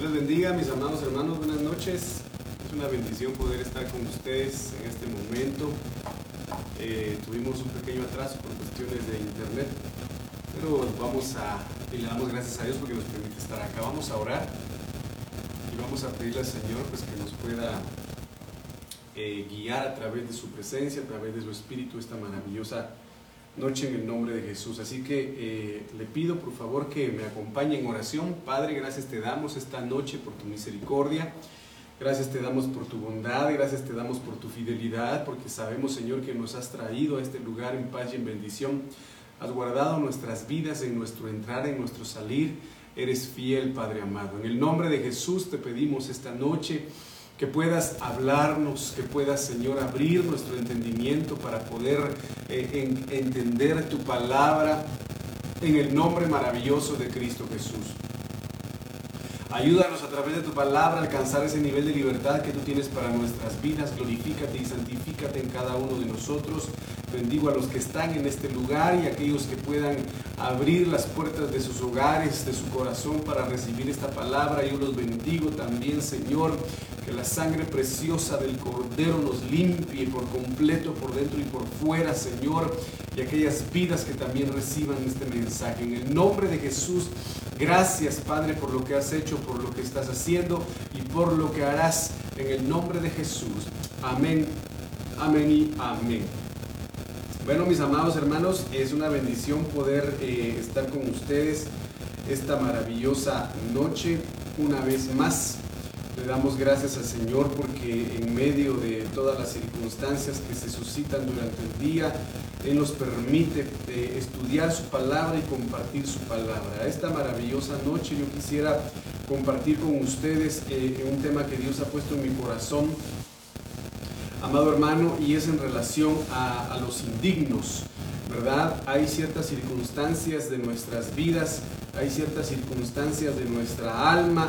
Dios les bendiga, mis amados hermanos, buenas noches. Es una bendición poder estar con ustedes en este momento. Eh, tuvimos un pequeño atraso por cuestiones de internet, pero vamos a, y le damos gracias a Dios porque nos permite estar acá. Vamos a orar y vamos a pedirle al Señor pues, que nos pueda eh, guiar a través de su presencia, a través de su espíritu, esta maravillosa noche en el nombre de Jesús. Así que eh, le pido por favor que me acompañe en oración. Padre, gracias te damos esta noche por tu misericordia. Gracias te damos por tu bondad, gracias te damos por tu fidelidad, porque sabemos, Señor, que nos has traído a este lugar en paz y en bendición. Has guardado nuestras vidas en nuestro entrar, en nuestro salir. Eres fiel, Padre amado. En el nombre de Jesús te pedimos esta noche que puedas hablarnos, que puedas, Señor, abrir nuestro entendimiento para poder eh, entender tu palabra en el nombre maravilloso de Cristo Jesús. Ayúdanos a través de tu palabra a alcanzar ese nivel de libertad que tú tienes para nuestras vidas. Glorifícate y santifícate en cada uno de nosotros. Bendigo a los que están en este lugar y a aquellos que puedan abrir las puertas de sus hogares, de su corazón para recibir esta palabra. Yo los bendigo también, Señor. Que la sangre preciosa del Cordero nos limpie por completo, por dentro y por fuera, Señor. Y aquellas vidas que también reciban este mensaje. En el nombre de Jesús, gracias, Padre, por lo que has hecho, por lo que estás haciendo y por lo que harás. En el nombre de Jesús. Amén, amén y amén. Bueno, mis amados hermanos, es una bendición poder eh, estar con ustedes esta maravillosa noche una vez más. Le damos gracias al Señor porque en medio de todas las circunstancias que se suscitan durante el día, Él nos permite eh, estudiar su palabra y compartir su palabra. Esta maravillosa noche yo quisiera compartir con ustedes eh, un tema que Dios ha puesto en mi corazón amado hermano, y es en relación a, los indignos, ¿verdad? Hay ciertas circunstancias de nuestras vidas, hay ciertas circunstancias de nuestra alma,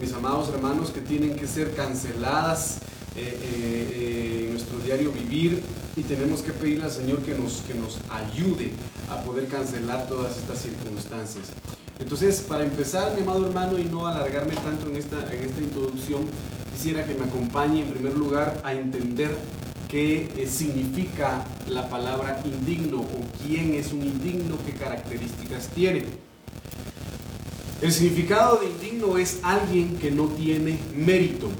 mis amados hermanos, que tienen que ser canceladas eh, eh, eh, en nuestro diario vivir y tenemos que pedirle al Señor que nos, que nos ayude a poder cancelar todas estas circunstancias. Entonces, para empezar, mi amado hermano, y no alargarme tanto en esta, en esta introducción, quisiera que me acompañe en primer lugar a entender qué eh, significa la palabra indigno o quién es un indigno, qué características tiene. El significado de indigno es alguien que no tiene mérito.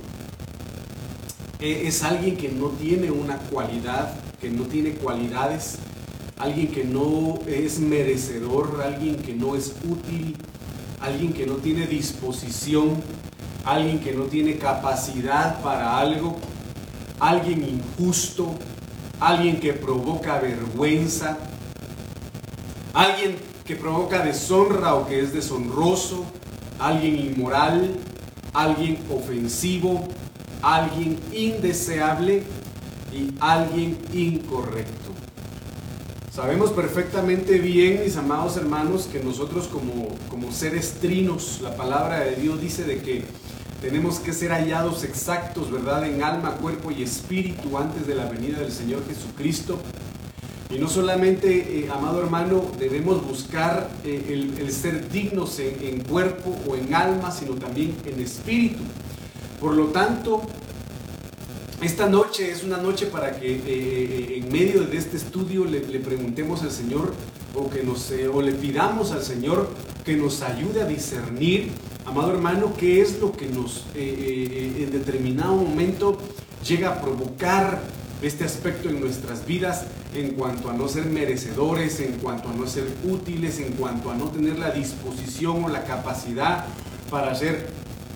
E, es alguien que no tiene una cualidad, que no tiene cualidades, alguien que no es merecedor, alguien que no es útil, alguien que no tiene disposición alguien que no tiene capacidad para algo, alguien injusto, alguien que provoca vergüenza, alguien que provoca deshonra o que es deshonroso, alguien inmoral, alguien ofensivo, alguien indeseable y alguien incorrecto. Sabemos perfectamente bien, mis amados hermanos, que nosotros como, como seres trinos, la palabra de Dios dice de que tenemos que ser hallados exactos, ¿verdad? En alma, cuerpo y espíritu antes de la venida del Señor Jesucristo. Y no solamente, eh, amado hermano, debemos buscar eh, el, ser dignos en, cuerpo o en alma, sino también en espíritu. Por lo tanto, esta noche es una noche para que eh, en medio de este estudio le, preguntemos al Señor o, que nos, o le pidamos al Señor que nos ayude a discernir amado hermano, qué es lo que nos eh, eh, en determinado momento llega a provocar este aspecto en nuestras vidas en cuanto a no ser merecedores, en cuanto a no ser útiles, en cuanto a no tener la disposición o la capacidad para hacer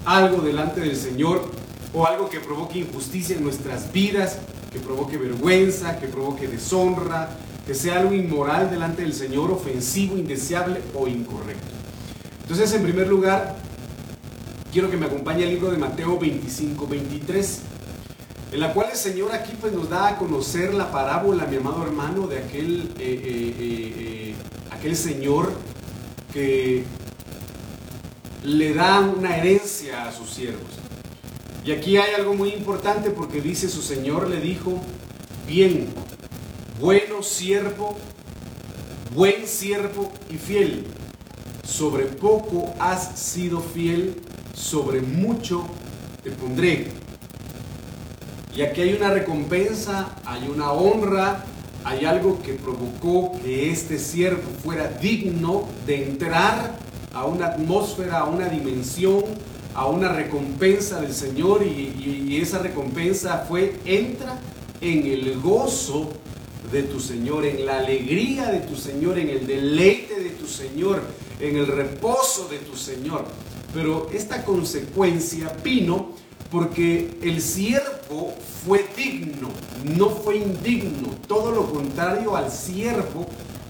algo delante del Señor o algo que provoque injusticia en nuestras vidas, que provoque vergüenza, que provoque deshonra, que sea algo inmoral delante del Señor, ofensivo, indeseable o incorrecto. Entonces, en primer lugar, quiero que me acompañe el libro de Mateo 25, 23, en la cual el Señor aquí pues nos da a conocer la parábola, mi amado hermano, de aquel, eh, eh, eh, aquel Señor que le da una herencia a sus siervos. Y aquí hay algo muy importante porque dice su Señor le dijo, bien, bueno siervo, buen siervo y fiel, sobre poco has sido fiel, sobre mucho te pondré. Y aquí hay una recompensa, hay una honra, hay algo que provocó que este siervo fuera digno de entrar a una atmósfera, a una dimensión, a una recompensa del Señor y, esa recompensa fue entra en el gozo de tu Señor, en la alegría de tu Señor, en el deleite de tu Señor, en el reposo de tu Señor. Pero esta consecuencia vino porque el siervo fue digno, no fue indigno, todo lo contrario al siervo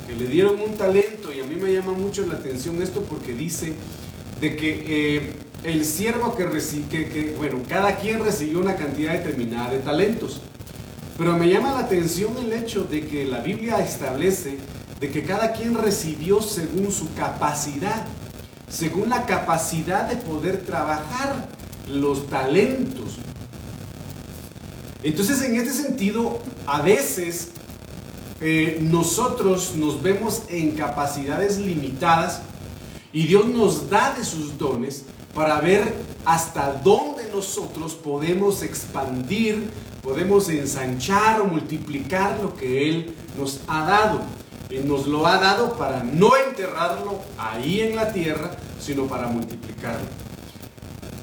que le dieron un talento y a mí me llama mucho la atención esto porque dice de que eh, el siervo que, que, que, bueno, cada quien recibió una cantidad determinada de talentos, pero me llama la atención el hecho de que la Biblia establece de que cada quien recibió según su capacidad según la capacidad de poder trabajar los talentos. Entonces, en este sentido, a veces eh, nosotros nos vemos en capacidades limitadas y Dios nos da de sus dones para ver hasta dónde nosotros podemos expandir, podemos ensanchar o multiplicar lo que Él nos ha dado nos lo ha dado para no enterrarlo ahí en la tierra, sino para multiplicarlo.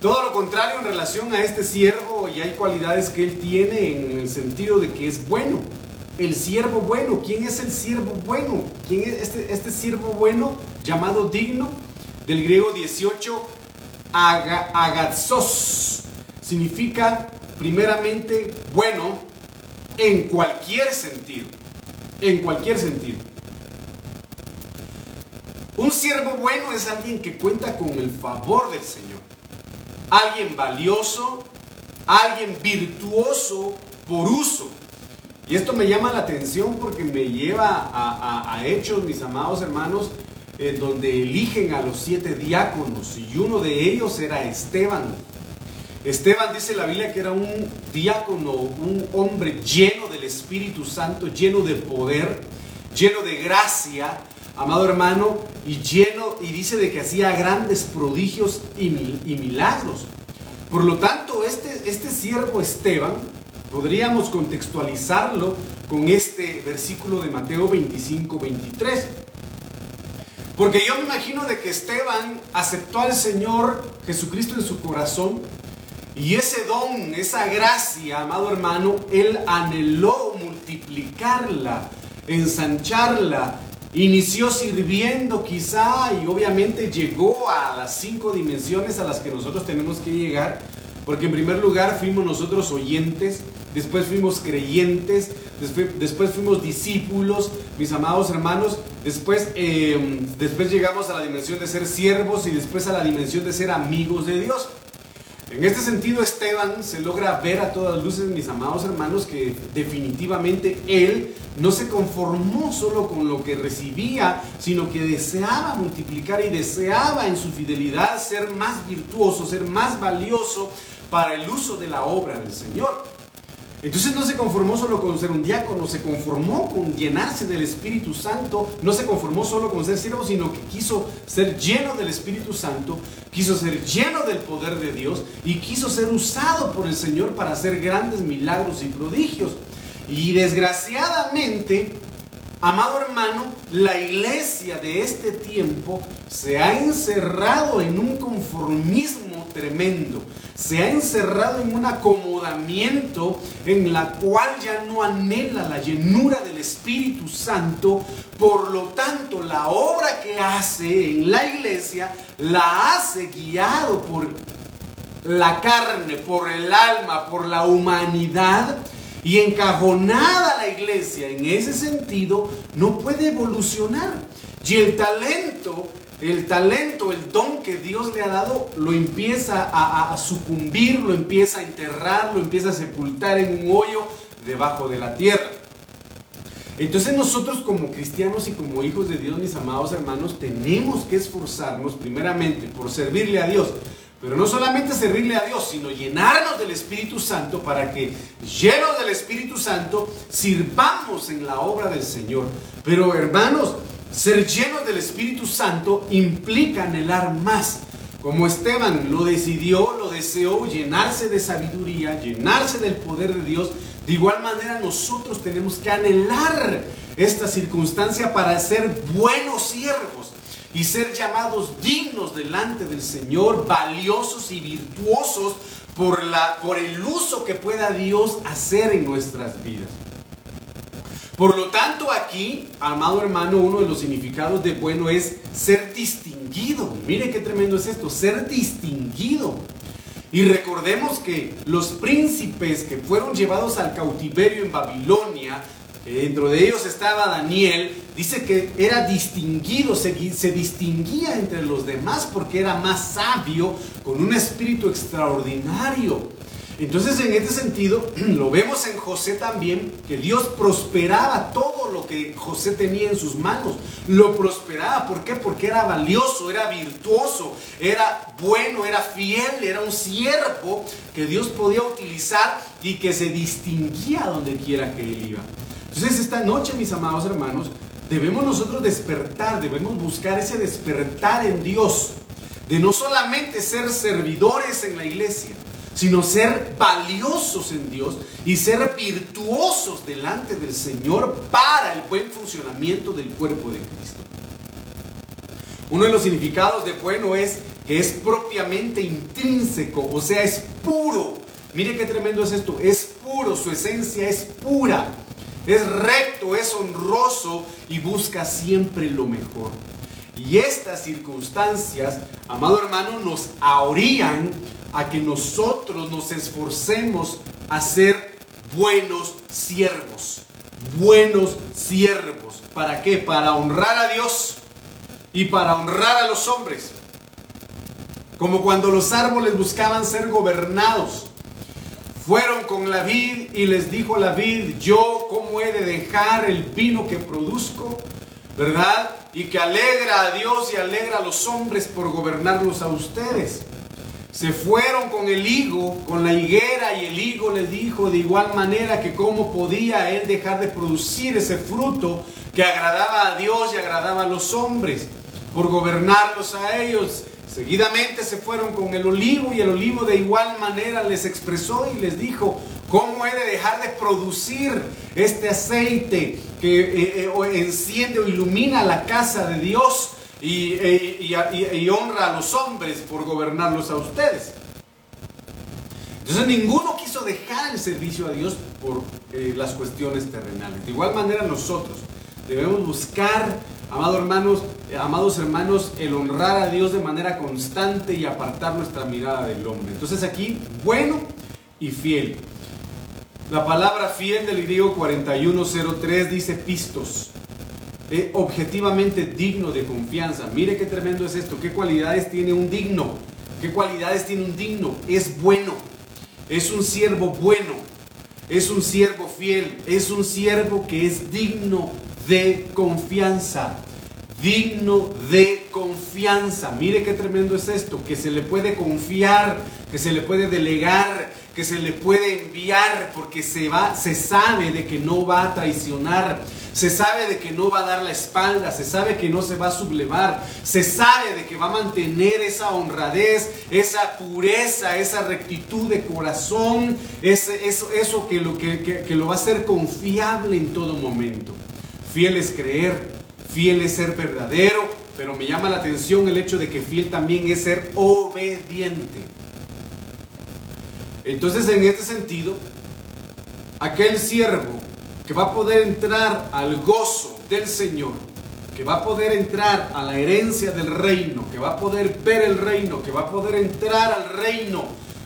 Todo lo contrario en relación a este siervo, y hay cualidades que él tiene en el sentido de que es bueno. El siervo bueno, ¿quién es el siervo bueno? ¿Quién es este, este siervo bueno llamado digno? Del griego 18, agazos. Significa primeramente bueno en cualquier sentido. En cualquier sentido. Un siervo bueno es alguien que cuenta con el favor del Señor. Alguien valioso, alguien virtuoso por uso. Y esto me llama la atención porque me lleva a, hechos, mis amados hermanos, donde eligen a los siete diáconos y uno de ellos era Esteban. Esteban dice la Biblia que era un diácono, un hombre lleno del Espíritu Santo, lleno de poder, lleno de gracia, amado hermano, y lleno, y dice de que hacía grandes prodigios y, milagros. Por lo tanto, este, este siervo Esteban, podríamos contextualizarlo con este versículo de Mateo 25, 23. Porque yo me imagino de que Esteban aceptó al Señor Jesucristo en su corazón y ese don, esa gracia, amado hermano, él anheló multiplicarla, ensancharla, Inició sirviendo quizá y obviamente llegó a las cinco dimensiones a las que nosotros tenemos que llegar, porque en primer lugar fuimos nosotros oyentes, después fuimos creyentes, después, fuimos discípulos, mis amados hermanos, después, eh, después llegamos a la dimensión de ser siervos y después a la dimensión de ser amigos de Dios. En este sentido, Esteban se logra ver a todas luces, mis amados hermanos, que definitivamente él no se conformó solo con lo que recibía, sino que deseaba multiplicar y deseaba en su fidelidad ser más virtuoso, ser más valioso para el uso de la obra del Señor. Entonces no se conformó solo con ser un diácono, se conformó con llenarse del Espíritu Santo, no se conformó solo con ser siervo, sino que quiso ser lleno del Espíritu Santo, quiso ser lleno del poder de Dios y quiso ser usado por el Señor para hacer grandes milagros y prodigios. Y desgraciadamente, amado hermano, la iglesia de este tiempo se ha encerrado en un conformismo tremendo se ha encerrado en un acomodamiento en la cual ya no anhela la llenura del Espíritu Santo, por lo tanto la obra que hace en la iglesia la hace guiado por la carne, por el alma, por la humanidad. Y encajonada la iglesia en ese sentido, no puede evolucionar. Y el talento el talento, el don que Dios le ha dado, lo empieza a, sucumbir, lo empieza a enterrar, lo empieza a sepultar en un hoyo debajo de la tierra. Entonces nosotros como cristianos y como hijos de Dios, mis amados hermanos, tenemos que esforzarnos primeramente por servirle a Dios, pero no solamente servirle a Dios, sino llenarnos del Espíritu Santo para que, llenos del Espíritu Santo, sirvamos en la obra del Señor. Pero hermanos, ser lleno del Espíritu Santo implica anhelar más. como Esteban lo decidió, lo deseó, llenarse de sabiduría, llenarse del poder de Dios, de igual manera nosotros tenemos que anhelar esta circunstancia para ser buenos siervos y ser llamados dignos delante del Señor, valiosos y virtuosos por, la, por el uso que pueda Dios hacer en nuestras vidas. Por lo tanto, aquí, amado hermano, uno de los significados de bueno es ser distinguido. Mire qué tremendo es esto, ser distinguido. Y recordemos que los príncipes que fueron llevados al cautiverio en Babilonia, dentro de ellos estaba Daniel, dice que era distinguido, se, se, distinguía entre los demás porque era más sabio, con un espíritu extraordinario. Entonces en este sentido lo vemos en José también, que Dios prosperaba todo lo que José tenía en sus manos. Lo prosperaba, ¿por qué? Porque era valioso, era virtuoso, era bueno, era fiel, era un siervo que Dios podía utilizar y que se distinguía donde quiera que él iba. Entonces esta noche, mis amados hermanos, debemos nosotros despertar, debemos buscar ese despertar en Dios, de no solamente ser servidores en la iglesia, sino ser valiosos en Dios y ser virtuosos delante del Señor para el buen funcionamiento del cuerpo de Cristo. Uno de los significados de bueno es que es propiamente intrínseco, o sea, es puro. Mire qué tremendo es esto, es puro, su esencia es pura, es recto, es honroso y busca siempre lo mejor. Y estas circunstancias, amado hermano, nos ahorían a que nosotros nos esforcemos a ser buenos siervos. Buenos siervos. ¿Para qué? Para honrar a Dios y para honrar a los hombres. Como cuando los árboles buscaban ser gobernados. Fueron con la vid y les dijo la vid, yo cómo he de dejar el vino que produzco, ¿verdad? Y que alegra a Dios y alegra a los hombres por gobernarlos a ustedes. Se fueron con el higo, con la higuera, y el higo le dijo de igual manera que cómo podía él dejar de producir ese fruto que agradaba a Dios y agradaba a los hombres, por gobernarlos a ellos. Seguidamente se fueron con el olivo y el olivo de igual manera les expresó y les dijo, ¿cómo he de dejar de producir este aceite que eh, eh, enciende o ilumina la casa de Dios? y, honra a los hombres por gobernarlos a ustedes. Entonces ninguno quiso dejar el servicio a Dios por eh, las cuestiones terrenales. De igual manera nosotros debemos buscar, amados hermanos, eh, amados hermanos, el honrar a Dios de manera constante y apartar nuestra mirada del hombre. Entonces aquí, bueno y fiel. La palabra fiel del griego 4103 dice pistos objetivamente digno de confianza. Mire qué tremendo es esto, qué cualidades tiene un digno, qué cualidades tiene un digno. Es bueno, es un siervo bueno, es un siervo fiel, es un siervo que es digno de confianza. Digno de confianza. Mire qué tremendo es esto, que se le puede confiar, que se le puede delegar, que se le puede enviar porque se va, se sabe de que no va a traicionar, se sabe de que no va a dar la espalda, se sabe que no se va a sublevar, se sabe de que va a mantener esa honradez, esa pureza, esa rectitud de corazón, eso que, lo, que, que lo va a hacer confiable en todo momento. Fiel es creer, fiel es ser verdadero, pero me llama la atención el hecho de que fiel también es ser obediente. Entonces, en este sentido, aquel siervo que va a poder entrar al gozo del Señor, que va a poder entrar a la herencia del reino, que va a poder ver el reino, que va a poder entrar al reino,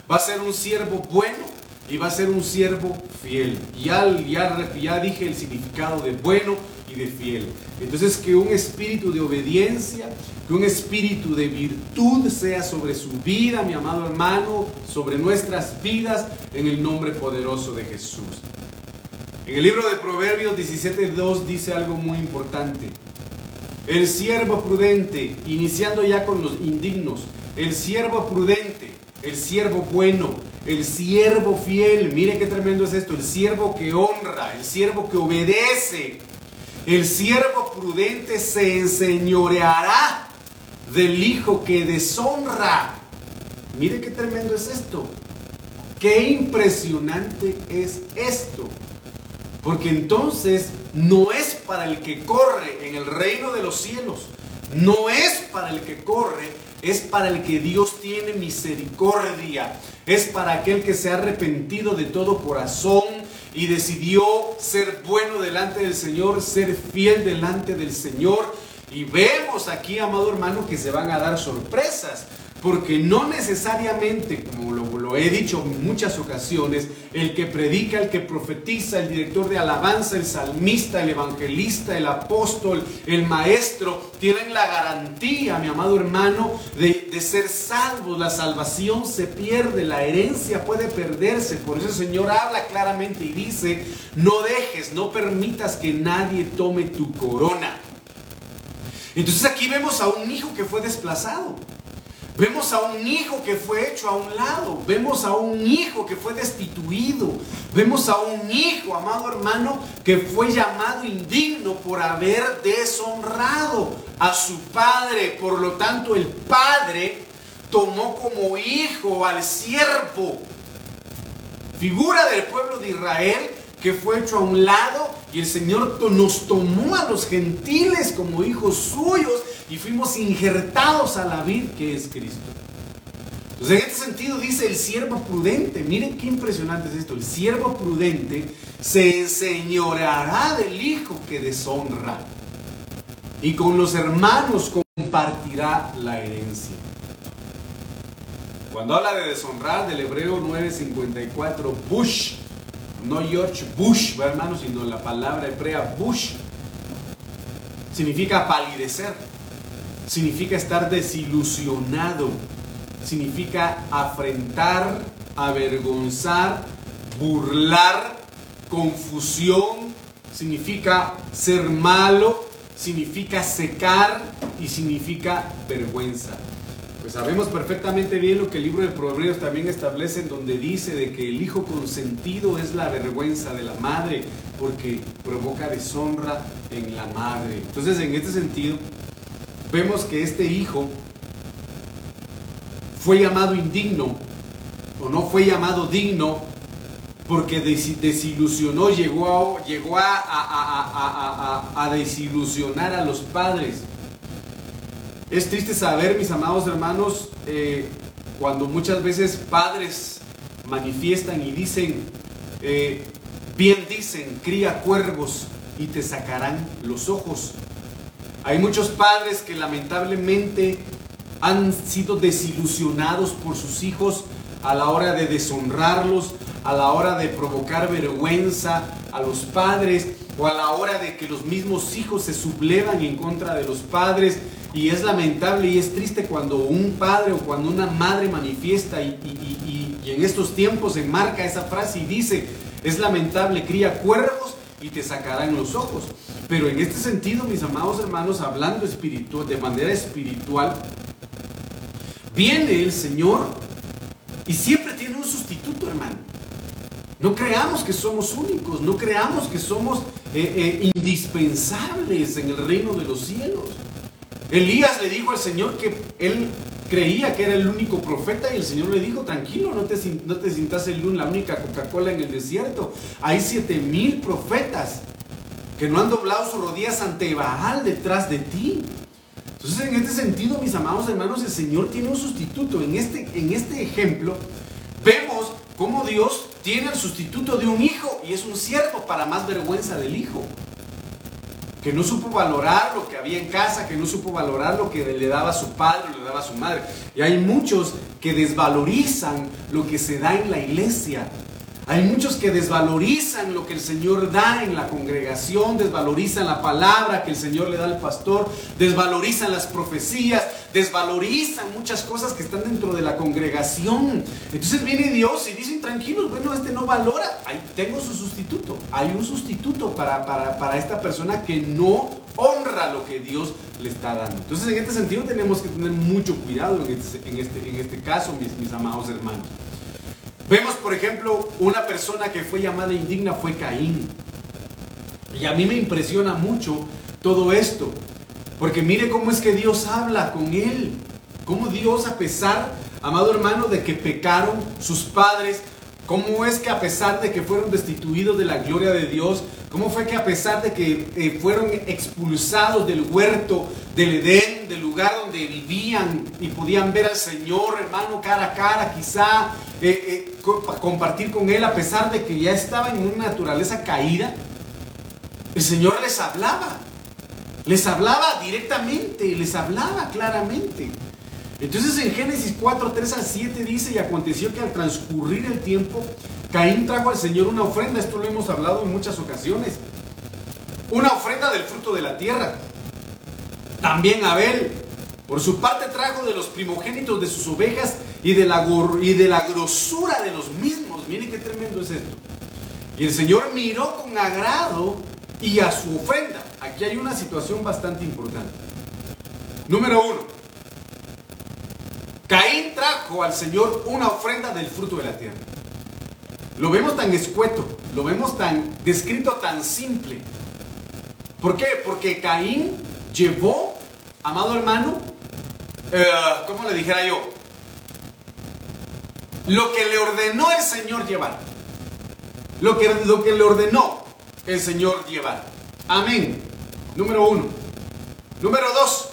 va a ser un siervo bueno y va a ser un siervo fiel. Ya, ya, ya dije el significado de bueno de fiel. Entonces que un espíritu de obediencia, que un espíritu de virtud sea sobre su vida, mi amado hermano, sobre nuestras vidas, en el nombre poderoso de Jesús. En el libro de Proverbios 17.2 dice algo muy importante. El siervo prudente, iniciando ya con los indignos, el siervo prudente, el siervo bueno, el siervo fiel, mire qué tremendo es esto, el siervo que honra, el siervo que obedece, el siervo prudente se enseñoreará del hijo que deshonra. Mire qué tremendo es esto. Qué impresionante es esto. Porque entonces no es para el que corre en el reino de los cielos. No es para el que corre, es para el que Dios tiene misericordia. Es para aquel que se ha arrepentido de todo corazón y decidió ser bueno delante del Señor, ser fiel delante del Señor. Y vemos aquí, amado hermano, que se van a dar sorpresas. Porque no necesariamente, como lo, he dicho en muchas ocasiones, el que predica, el que profetiza, el director de alabanza, el salmista, el evangelista, el apóstol, el maestro, tienen la garantía, mi amado hermano, de, de ser salvos. La salvación se pierde, la herencia puede perderse. Por eso el Señor habla claramente y dice, no dejes, no permitas que nadie tome tu corona. Entonces aquí vemos a un hijo que fue desplazado. Vemos a un hijo que fue hecho a un lado. Vemos a un hijo que fue destituido. Vemos a un hijo, amado hermano, que fue llamado indigno por haber deshonrado a su padre. Por lo tanto, el padre tomó como hijo al siervo, figura del pueblo de Israel, que fue hecho a un lado y el Señor nos tomó a los gentiles como hijos suyos y fuimos injertados a la vid que es Cristo. Entonces, en este sentido dice el siervo prudente, miren qué impresionante es esto, el siervo prudente se enseñoreará del hijo que deshonra y con los hermanos compartirá la herencia. Cuando habla de deshonrar del hebreo 954, Bush, no George Bush, hermano, sino la palabra hebrea Bush, significa palidecer. Significa estar desilusionado, significa afrentar, avergonzar, burlar, confusión, significa ser malo, significa secar y significa vergüenza. Sabemos perfectamente bien lo que el libro de Proverbios también establece en donde dice de que el hijo consentido es la vergüenza de la madre porque provoca deshonra en la madre. Entonces en este sentido vemos que este hijo fue llamado indigno o no fue llamado digno porque desilusionó, llegó a, desilusionar a los padres. Es triste saber, mis amados hermanos, eh, cuando muchas veces padres manifiestan y dicen, eh, bien dicen, cría cuervos y te sacarán los ojos. Hay muchos padres que lamentablemente han sido desilusionados por sus hijos a la hora de deshonrarlos, a la hora de provocar vergüenza a los padres o a la hora de que los mismos hijos se sublevan en contra de los padres. Y es lamentable y es triste cuando un padre o cuando una madre manifiesta y, y en estos tiempos enmarca esa frase y dice, es lamentable, cría cuervos y te sacarán los ojos. Pero en este sentido, mis amados hermanos, hablando espiritual, de manera espiritual, viene el Señor y siempre tiene un sustituto, hermano. No creamos que somos únicos, no creamos que somos eh, eh, indispensables en el reino de los cielos. Elías le dijo al Señor que él creía que era el único profeta y el Señor le dijo, tranquilo, no te, no te sientas el, la única Coca-Cola en el desierto. Hay siete mil profetas que no han doblado sus rodillas ante Baal detrás de ti. Entonces, en este sentido, mis amados hermanos, el Señor tiene un sustituto. En este, en este ejemplo, vemos cómo Dios tiene el sustituto de un hijo y es un siervo para más vergüenza del hijo. Que no supo valorar lo que había en casa, que no supo valorar lo que le daba su padre, le daba su madre. Y hay muchos que desvalorizan lo que se da en la iglesia hay muchos que desvalorizan lo que el Señor da en la congregación, desvalorizan la palabra que el Señor le da al pastor, desvalorizan las profecías, desvalorizan muchas cosas que están dentro de la congregación. Entonces viene Dios y dicen, tranquilos, bueno, este no valora. Tengo su sustituto. Hay un sustituto para, para, esta persona que no honra lo que Dios le está dando. Entonces en este sentido tenemos que tener mucho cuidado en este, en este, en este caso, mis, mis amados hermanos. Vemos, por ejemplo, una persona que fue llamada indigna fue Caín. Y a mí me impresiona mucho todo esto, Porque mire cómo es que Dios habla con él. Cómo Dios, a pesar, amado hermano, de que pecaron sus padres, cómo es que a pesar de que fueron destituidos de la gloria de Dios, cómo fue que a pesar de que eh, fueron expulsados del huerto del Edén, del lugar donde vivían y podían ver al Señor, hermano, cara a cara, quizá eh, eh, compartir con Él, a pesar de que ya estaban en una naturaleza caída, el Señor les hablaba. Les hablaba directamente, les hablaba claramente. Entonces en Génesis 4, 3 al 7 dice, y aconteció que al transcurrir el tiempo, Caín trajo al Señor una ofrenda, esto lo hemos hablado en muchas ocasiones, una ofrenda del fruto de la tierra. También Abel, por su parte, trajo de los primogénitos de sus ovejas y de la, y de la grosura de los mismos. Miren qué tremendo es esto. Y el Señor miró con agrado y a su ofrenda. Aquí hay una situación bastante importante. Número uno. Caín trajo al Señor una ofrenda del fruto de la tierra. Lo vemos tan escueto, lo vemos tan descrito tan simple. ¿Por qué? Porque Caín llevó, amado hermano, eh, ¿cómo le dijera yo? Lo que le ordenó el Señor llevar. Lo que, lo que le ordenó el Señor llevar. Amén. Número uno. Número dos.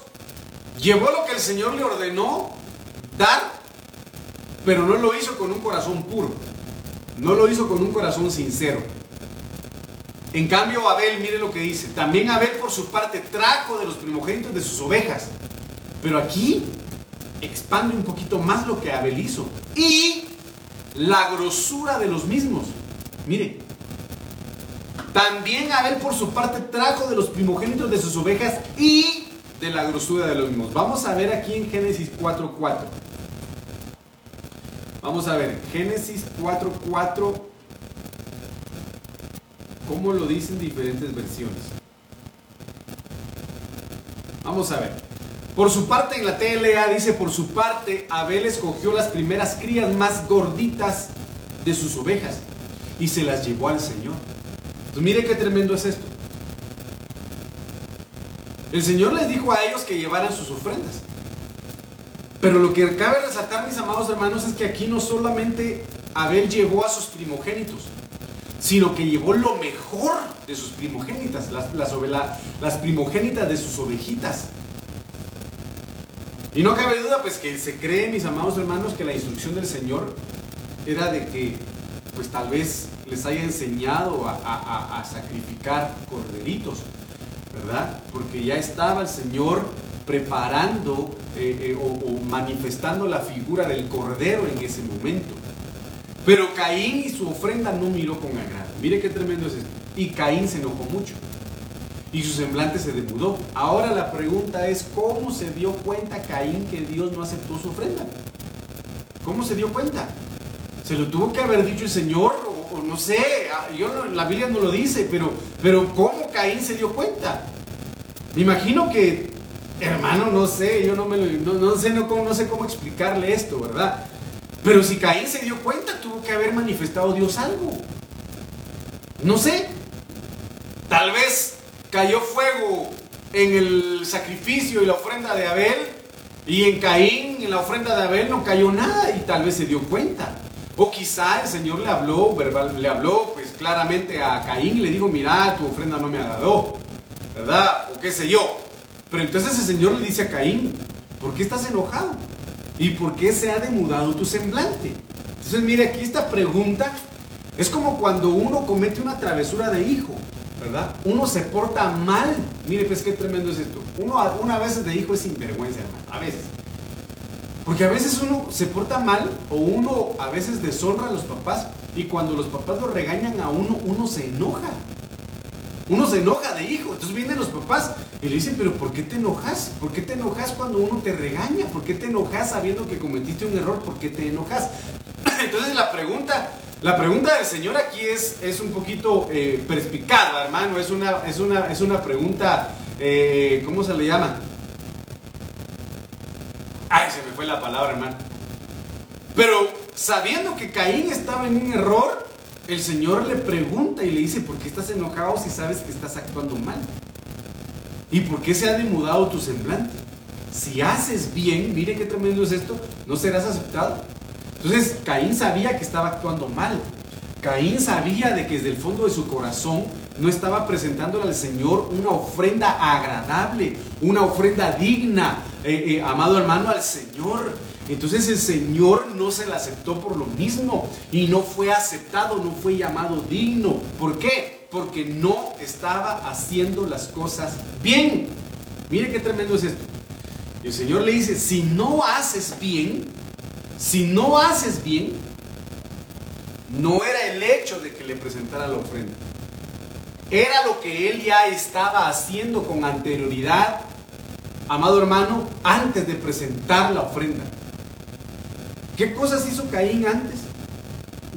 Llevó lo que el Señor le ordenó dar, pero no lo hizo con un corazón puro. No lo hizo con un corazón sincero. En cambio, Abel, mire lo que dice. También Abel por su parte trajo de los primogénitos de sus ovejas. Pero aquí expande un poquito más lo que Abel hizo. Y la grosura de los mismos. Mire, también Abel por su parte trajo de los primogénitos de sus ovejas y de la grosura de los mismos. Vamos a ver aquí en Génesis 4.4. Vamos a ver, Génesis 4.4, ¿cómo lo dicen diferentes versiones? Vamos a ver. Por su parte, en la TLA dice, por su parte, Abel escogió las primeras crías más gorditas de sus ovejas y se las llevó al Señor. Pues mire qué tremendo es esto. El Señor les dijo a ellos que llevaran sus ofrendas. Pero lo que cabe resaltar, mis amados hermanos, es que aquí no solamente Abel llevó a sus primogénitos, sino que llevó lo mejor de sus primogénitas, las, las, primogénitas de sus ovejitas. Y no cabe duda, pues que se cree, mis amados hermanos, que la instrucción del Señor era de que, pues tal vez les haya enseñado a, sacrificar corderitos, ¿verdad? Porque ya estaba el Señor preparando eh, eh, o, manifestando la figura del cordero en ese momento. Pero Caín y su ofrenda no miró con agrado. Mire qué tremendo es esto. Y Caín se enojó mucho. Y su semblante se demudó. Ahora la pregunta es, ¿cómo se dio cuenta Caín que Dios no aceptó su ofrenda? ¿Cómo se dio cuenta? ¿Se lo tuvo que haber dicho el Señor no sé, ah, yo la Biblia no lo dice, pero, pero ¿cómo Caín se dio cuenta? Me imagino que, hermano, no sé, yo no, me no, sé, no, no sé cómo explicarle esto, ¿verdad? Pero si Caín se dio cuenta, tuvo que haber manifestado Dios algo. No sé. Tal vez cayó fuego en el sacrificio y la ofrenda de Abel y en Caín, en la ofrenda de Abel, no cayó nada y tal vez se dio cuenta. O quizá el Señor le habló, verbal, le habló pues claramente a Caín y le dijo, mira, tu ofrenda no me agradó, ¿verdad? O qué sé yo. Pero entonces el Señor le dice a Caín, ¿por qué estás enojado? ¿Y por qué se ha demudado tu semblante? Entonces mire, aquí esta pregunta es como cuando uno comete una travesura de hijo, ¿verdad? Uno se porta mal. Mire, pues qué tremendo es esto. Uno, una vez de hijo es sinvergüenza, hermano, a veces. Porque a veces uno se porta mal o uno a veces deshonra a los papás y cuando los papás lo regañan a uno, uno se enoja. Uno se enoja de hijo. Entonces vienen los papás y le dicen, pero ¿por qué te enojas? ¿Por qué te enojas cuando uno te regaña? ¿Por qué te enojas sabiendo que cometiste un error? ¿Por qué te enojas? Entonces la pregunta, la pregunta del Señor aquí es, es un poquito eh, perspicada, hermano. Es una, es una, es una pregunta, eh, ¿cómo se le llama? Ay, se me fue la palabra, hermano. Pero sabiendo que Caín estaba en un error, el Señor le pregunta y le dice, ¿por qué estás enojado si sabes que estás actuando mal? ¿Y por qué se ha demudado tu semblante? Si haces bien, mire qué tremendo es esto, no serás aceptado. Entonces Caín sabía que estaba actuando mal. Caín sabía de que desde el fondo de su corazón no estaba presentándole al Señor una ofrenda agradable, una ofrenda digna, eh, eh, amado hermano, al Señor. Entonces el Señor no se la aceptó por lo mismo y no fue aceptado, no fue llamado digno. ¿Por qué? Porque no estaba haciendo las cosas bien. Mire qué tremendo es esto. El Señor le dice, si no haces bien, si no haces bien, no era el hecho de que le presentara la ofrenda. Era lo que él ya estaba haciendo con anterioridad, amado hermano, antes de presentar la ofrenda. ¿Qué cosas hizo Caín antes?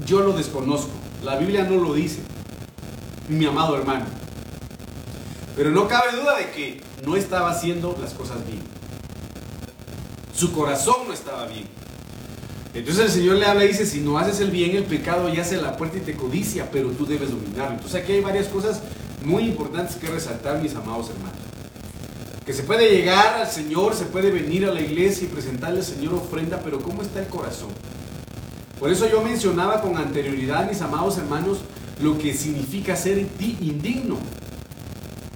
Yo lo desconozco. La Biblia no lo dice, mi amado hermano. Pero no cabe duda de que no estaba haciendo las cosas bien. Su corazón no estaba bien. Entonces el Señor le habla y dice, si no haces el bien, el pecado yace a la puerta y te codicia, pero tú debes dominarlo. Entonces aquí hay varias cosas muy importantes que resaltar, mis amados hermanos. Que se puede llegar al Señor, se puede venir a la iglesia y presentarle al Señor ofrenda, pero ¿cómo está el corazón? Por eso yo mencionaba con anterioridad, mis amados hermanos, lo que significa ser indigno.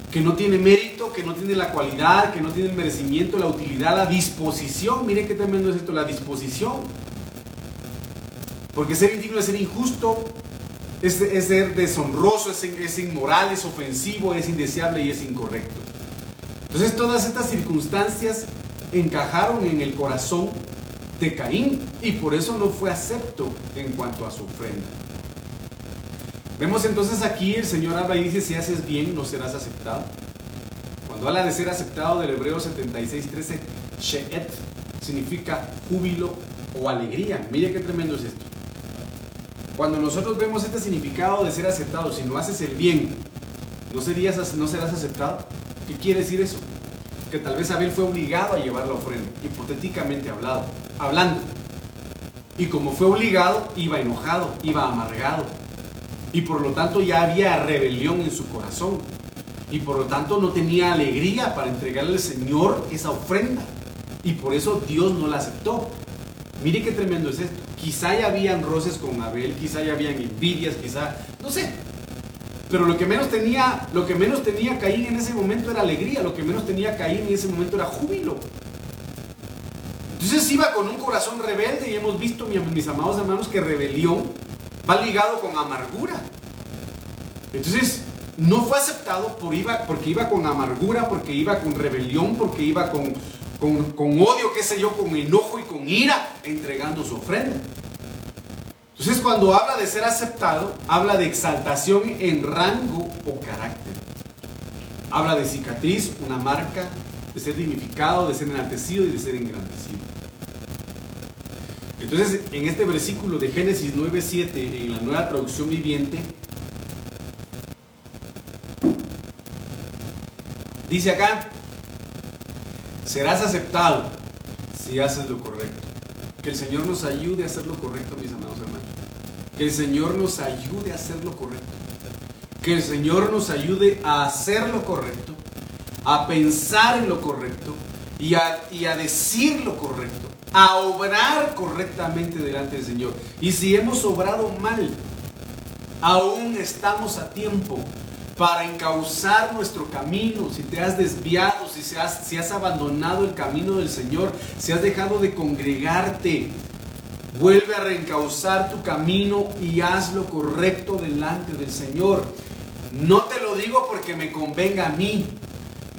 Que no tiene mérito, que no tiene la cualidad, que no tiene el merecimiento, la utilidad, la disposición. Mire qué tremendo es esto, la disposición. Porque ser indigno es ser injusto, es, ser deshonroso, es, es inmoral, es ofensivo, es indeseable y es incorrecto. Entonces todas estas circunstancias encajaron en el corazón de Caín y por eso no fue acepto en cuanto a su ofrenda. Vemos entonces aquí el Señor habla y dice, si haces bien no serás aceptado. Cuando habla de ser aceptado del Hebreo 76, 13, She'et significa júbilo o alegría. Mire qué tremendo es esto. Cuando nosotros vemos este significado de ser aceptado, si no haces el bien, ¿no, serías, no serás aceptado? ¿Qué quiere decir eso? Que tal vez Abel fue obligado a llevar la ofrenda, hipotéticamente hablado, hablando. Y como fue obligado, iba enojado, iba amargado. Y por lo tanto ya había rebelión en su corazón. Y por lo tanto no tenía alegría para entregarle al Señor esa ofrenda. Y por eso Dios no la aceptó. Mire qué tremendo es esto. Quizá ya habían roces con Abel, quizá ya habían envidias, quizá, no sé, pero lo que menos tenía, lo que menos tenía Caín en ese momento era alegría, lo que menos tenía Caín en ese momento era júbilo. Entonces iba con un corazón rebelde y hemos visto, mis amados hermanos, que rebelión va ligado con amargura. Entonces, no fue aceptado por iba, porque iba con amargura, porque iba con rebelión, porque iba con, con, con odio, qué sé yo, con enojo y con ira, entregando su ofrenda. Entonces cuando habla de ser aceptado, habla de exaltación en rango o carácter. Habla de cicatriz, una marca, de ser dignificado, de ser enaltecido y de ser engrandecido. Entonces, en este versículo de Génesis 9.7, en la nueva traducción viviente, dice acá, serás aceptado si haces lo correcto. Que el Señor nos ayude a hacer lo correcto, mis amados hermanos. Que el Señor nos ayude a hacer lo correcto. Que el Señor nos ayude a hacer lo correcto, a pensar en lo correcto y a, y a decir lo correcto, a obrar correctamente delante del Señor. Y si hemos obrado mal, aún estamos a tiempo para encauzar nuestro camino, si te has desviado, si, has, si has abandonado el camino del Señor, si has dejado de congregarte, Vuelve a reencauzar tu camino y haz lo correcto delante del Señor. No te lo digo porque me convenga a mí.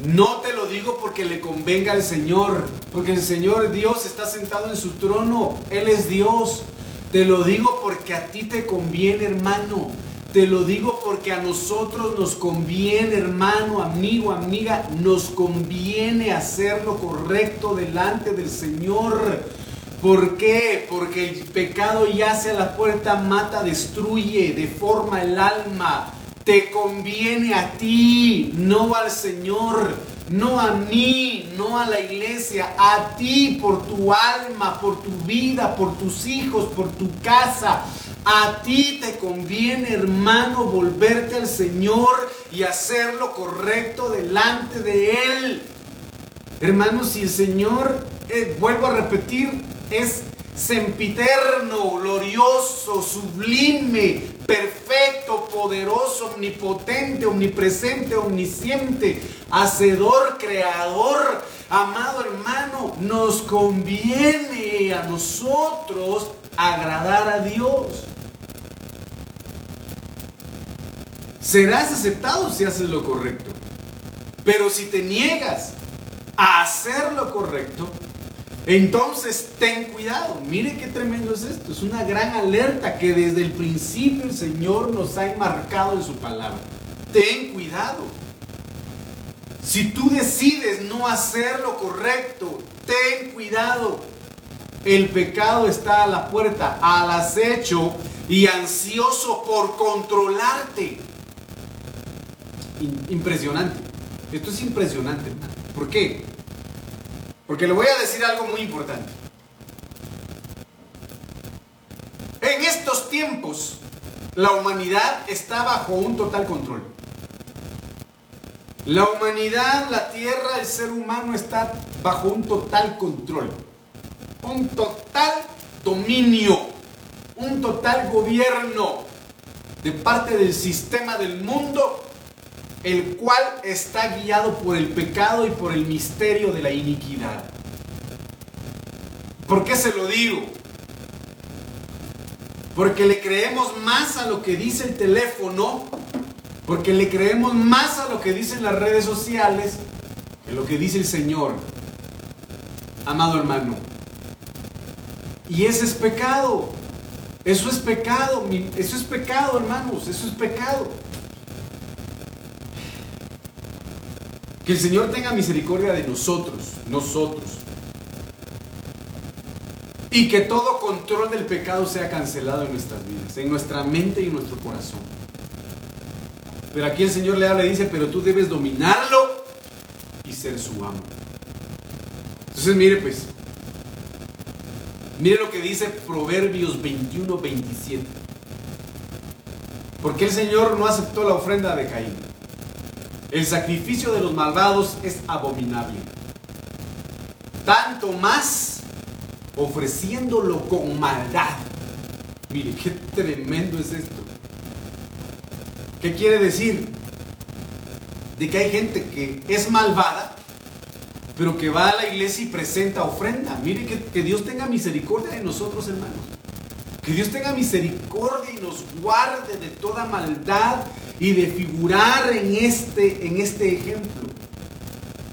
No te lo digo porque le convenga al Señor. Porque el Señor Dios está sentado en su trono. Él es Dios. Te lo digo porque a ti te conviene, hermano. Te lo digo porque a nosotros nos conviene, hermano, amigo, amiga. Nos conviene hacer lo correcto delante del Señor. ¿Por qué? Porque el pecado yace a la puerta, mata, destruye, deforma el alma. Te conviene a ti, no al Señor, no a mí, no a la iglesia, a ti por tu alma, por tu vida, por tus hijos, por tu casa, A ti te conviene, hermano, volverte al Señor y hacer lo correcto delante de Él. Hermano, si el Señor, eh, vuelvo a repetir, es sempiterno, glorioso, sublime, perfecto, poderoso, omnipotente, omnipresente, omnisciente, hacedor, creador. Amado hermano, nos conviene a nosotros agradar a Dios. Serás aceptado si haces lo correcto. Pero si te niegas a hacer lo correcto, entonces ten cuidado. Mire qué tremendo es esto. Es una gran alerta que desde el principio el Señor nos ha enmarcado en su palabra. Ten cuidado. Si tú decides no hacer lo correcto, ten cuidado. El pecado está a la puerta, al acecho y ansioso por controlarte. Impresionante. Esto es impresionante. ¿Por qué? Porque le voy a decir algo muy importante. En estos tiempos, la humanidad está bajo un total control. La humanidad, la tierra, el ser humano está bajo un total control. Un total dominio. Un total gobierno de parte del sistema del mundo el cual está guiado por el pecado y por el misterio de la iniquidad. ¿Por qué se lo digo? Porque le creemos más a lo que dice el teléfono, porque le creemos más a lo que dicen las redes sociales que lo que dice el Señor. Amado hermano. Y ese es pecado. Eso es pecado. Eso es pecado, hermanos. Eso es pecado. Que el Señor tenga misericordia de nosotros, nosotros. Y que todo control del pecado sea cancelado en nuestras vidas, en nuestra mente y en nuestro corazón. Pero aquí el Señor le habla y dice, pero tú debes dominarlo y ser su amo. Entonces mire pues, mire lo que dice Proverbios 21, 27. Porque el Señor no aceptó la ofrenda de Caín. El sacrificio de los malvados es abominable. Tanto más ofreciéndolo con maldad. Mire, qué tremendo es esto. ¿Qué quiere decir? De que hay gente que es malvada, pero que va a la iglesia y presenta ofrenda. Mire que, que Dios tenga misericordia de nosotros, hermanos. Que Dios tenga misericordia y nos guarde de toda maldad y de figurar en este, en este ejemplo.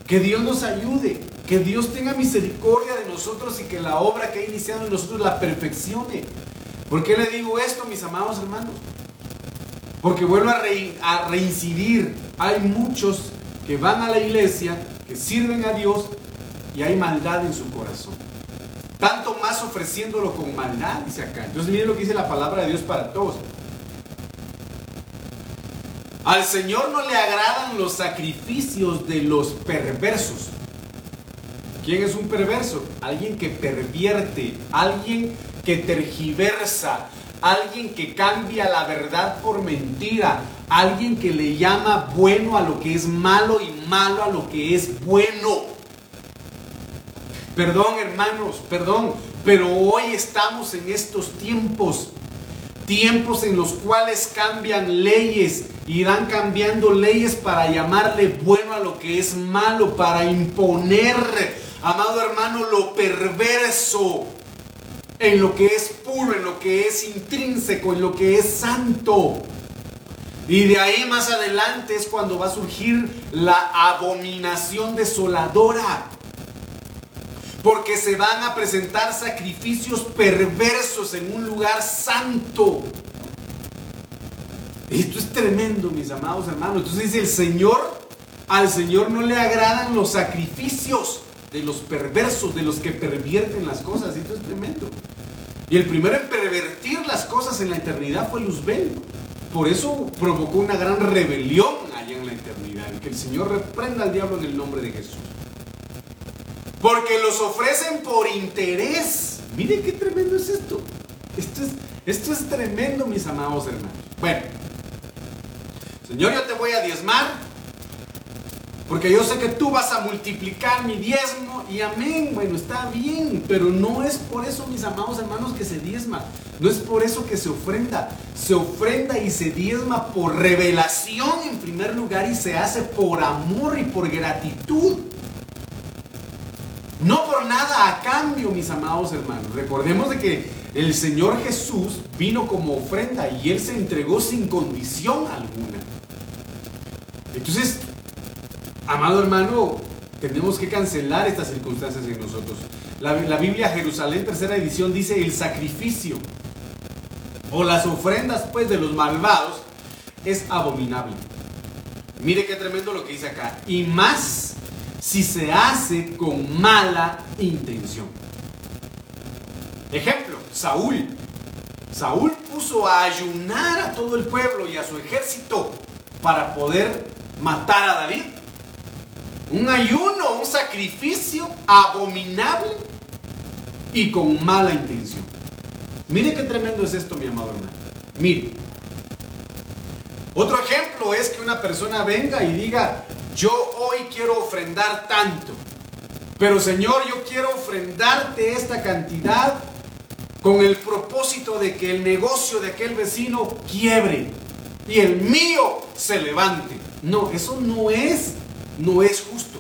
Que Dios nos ayude, que Dios tenga misericordia de nosotros y que la obra que ha iniciado en nosotros la perfeccione. ¿Por qué le digo esto, mis amados hermanos? Porque vuelvo a, a reincidir. Hay muchos que van a la iglesia, que sirven a Dios y hay maldad en su corazón. Tanto más ofreciéndolo con maldad, dice acá. Entonces miren lo que dice la palabra de Dios para todos. Al Señor no le agradan los sacrificios de los perversos. ¿Quién es un perverso? Alguien que pervierte, alguien que tergiversa, alguien que cambia la verdad por mentira, alguien que le llama bueno a lo que es malo y malo a lo que es bueno. Perdón hermanos, perdón, pero hoy estamos en estos tiempos, tiempos en los cuales cambian leyes, irán cambiando leyes para llamarle bueno a lo que es malo, para imponer, amado hermano, lo perverso en lo que es puro, en lo que es intrínseco, en lo que es santo. Y de ahí más adelante es cuando va a surgir la abominación desoladora. Porque se van a presentar sacrificios perversos en un lugar santo. Esto es tremendo, mis amados hermanos. Entonces dice el Señor, al Señor no le agradan los sacrificios de los perversos, de los que pervierten las cosas. Esto es tremendo. Y el primero en pervertir las cosas en la eternidad fue Luzbel. Por eso provocó una gran rebelión allá en la eternidad. que el Señor reprenda al diablo en el nombre de Jesús. Porque los ofrecen por interés. Mire qué tremendo es esto. Esto es, esto es tremendo, mis amados hermanos. Bueno, Señor, yo te voy a diezmar porque yo sé que tú vas a multiplicar mi diezmo y amén. Bueno, está bien, pero no es por eso, mis amados hermanos, que se diezma. No es por eso que se ofrenda. Se ofrenda y se diezma por revelación en primer lugar y se hace por amor y por gratitud. No por nada a cambio, mis amados hermanos. Recordemos de que el Señor Jesús vino como ofrenda y Él se entregó sin condición alguna. Entonces, Amado hermano, tenemos que cancelar estas circunstancias en nosotros. La, Biblia Jerusalén, tercera edición, dice el sacrificio o las ofrendas pues de los malvados es abominable. Mire qué tremendo lo que dice acá. Y más si se hace con mala intención. Ejemplo, Saúl. Saúl puso a ayunar a todo el pueblo y a su ejército para poder matar a David un ayuno, un sacrificio abominable y con mala intención. Mire qué tremendo es esto, mi amado hermano. Mire. Otro ejemplo es que una persona venga y diga, yo hoy quiero ofrendar tanto, pero Señor, yo quiero ofrendarte esta cantidad con el propósito de que el negocio de aquel vecino quiebre y el mío se levante. No, eso no es no es justo.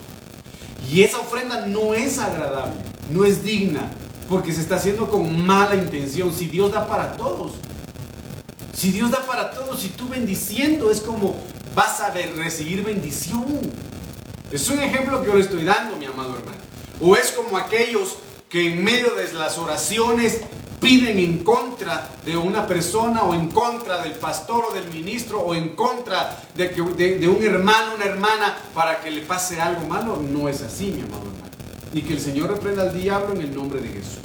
Y esa ofrenda no es agradable, no es digna, porque se está haciendo con mala intención. Si Dios da para todos, si Dios da para todos, si tú bendiciendo es como vas a recibir bendición. Es un ejemplo que yo le estoy dando, mi amado hermano. O es como aquellos que en medio de las oraciones piden en contra de una persona o en contra del pastor o del ministro o en contra de, de, un hermano, una hermana para que le pase algo malo, no es así, mi amado hermano. Y que el Señor reprenda al diablo en el nombre de Jesús.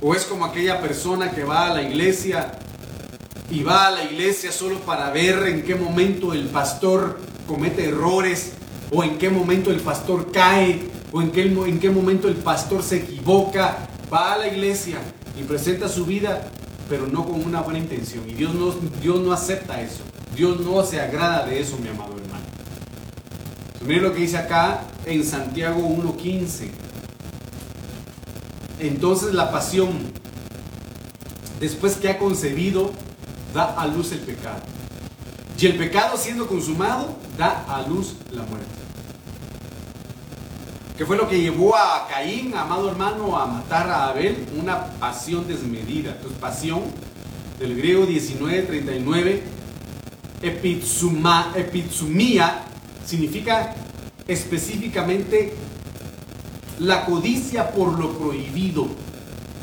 O es como aquella persona que va a la iglesia y va a la iglesia solo para ver en qué momento el pastor comete errores o en qué momento el pastor cae o en qué, en qué momento el pastor se equivoca, va a la iglesia y presenta su vida, pero no con una buena intención. Y Dios no, Dios no acepta eso. Dios no se agrada de eso, mi amado hermano. Miren lo que dice acá en Santiago 1.15. Entonces la pasión, después que ha concebido, da a luz el pecado. Y el pecado siendo consumado, da a luz la muerte que fue lo que llevó a Caín, amado hermano, a matar a Abel, una pasión desmedida. Entonces, pasión, del griego 1939, epitsuma, epitsumía, significa específicamente la codicia por lo prohibido.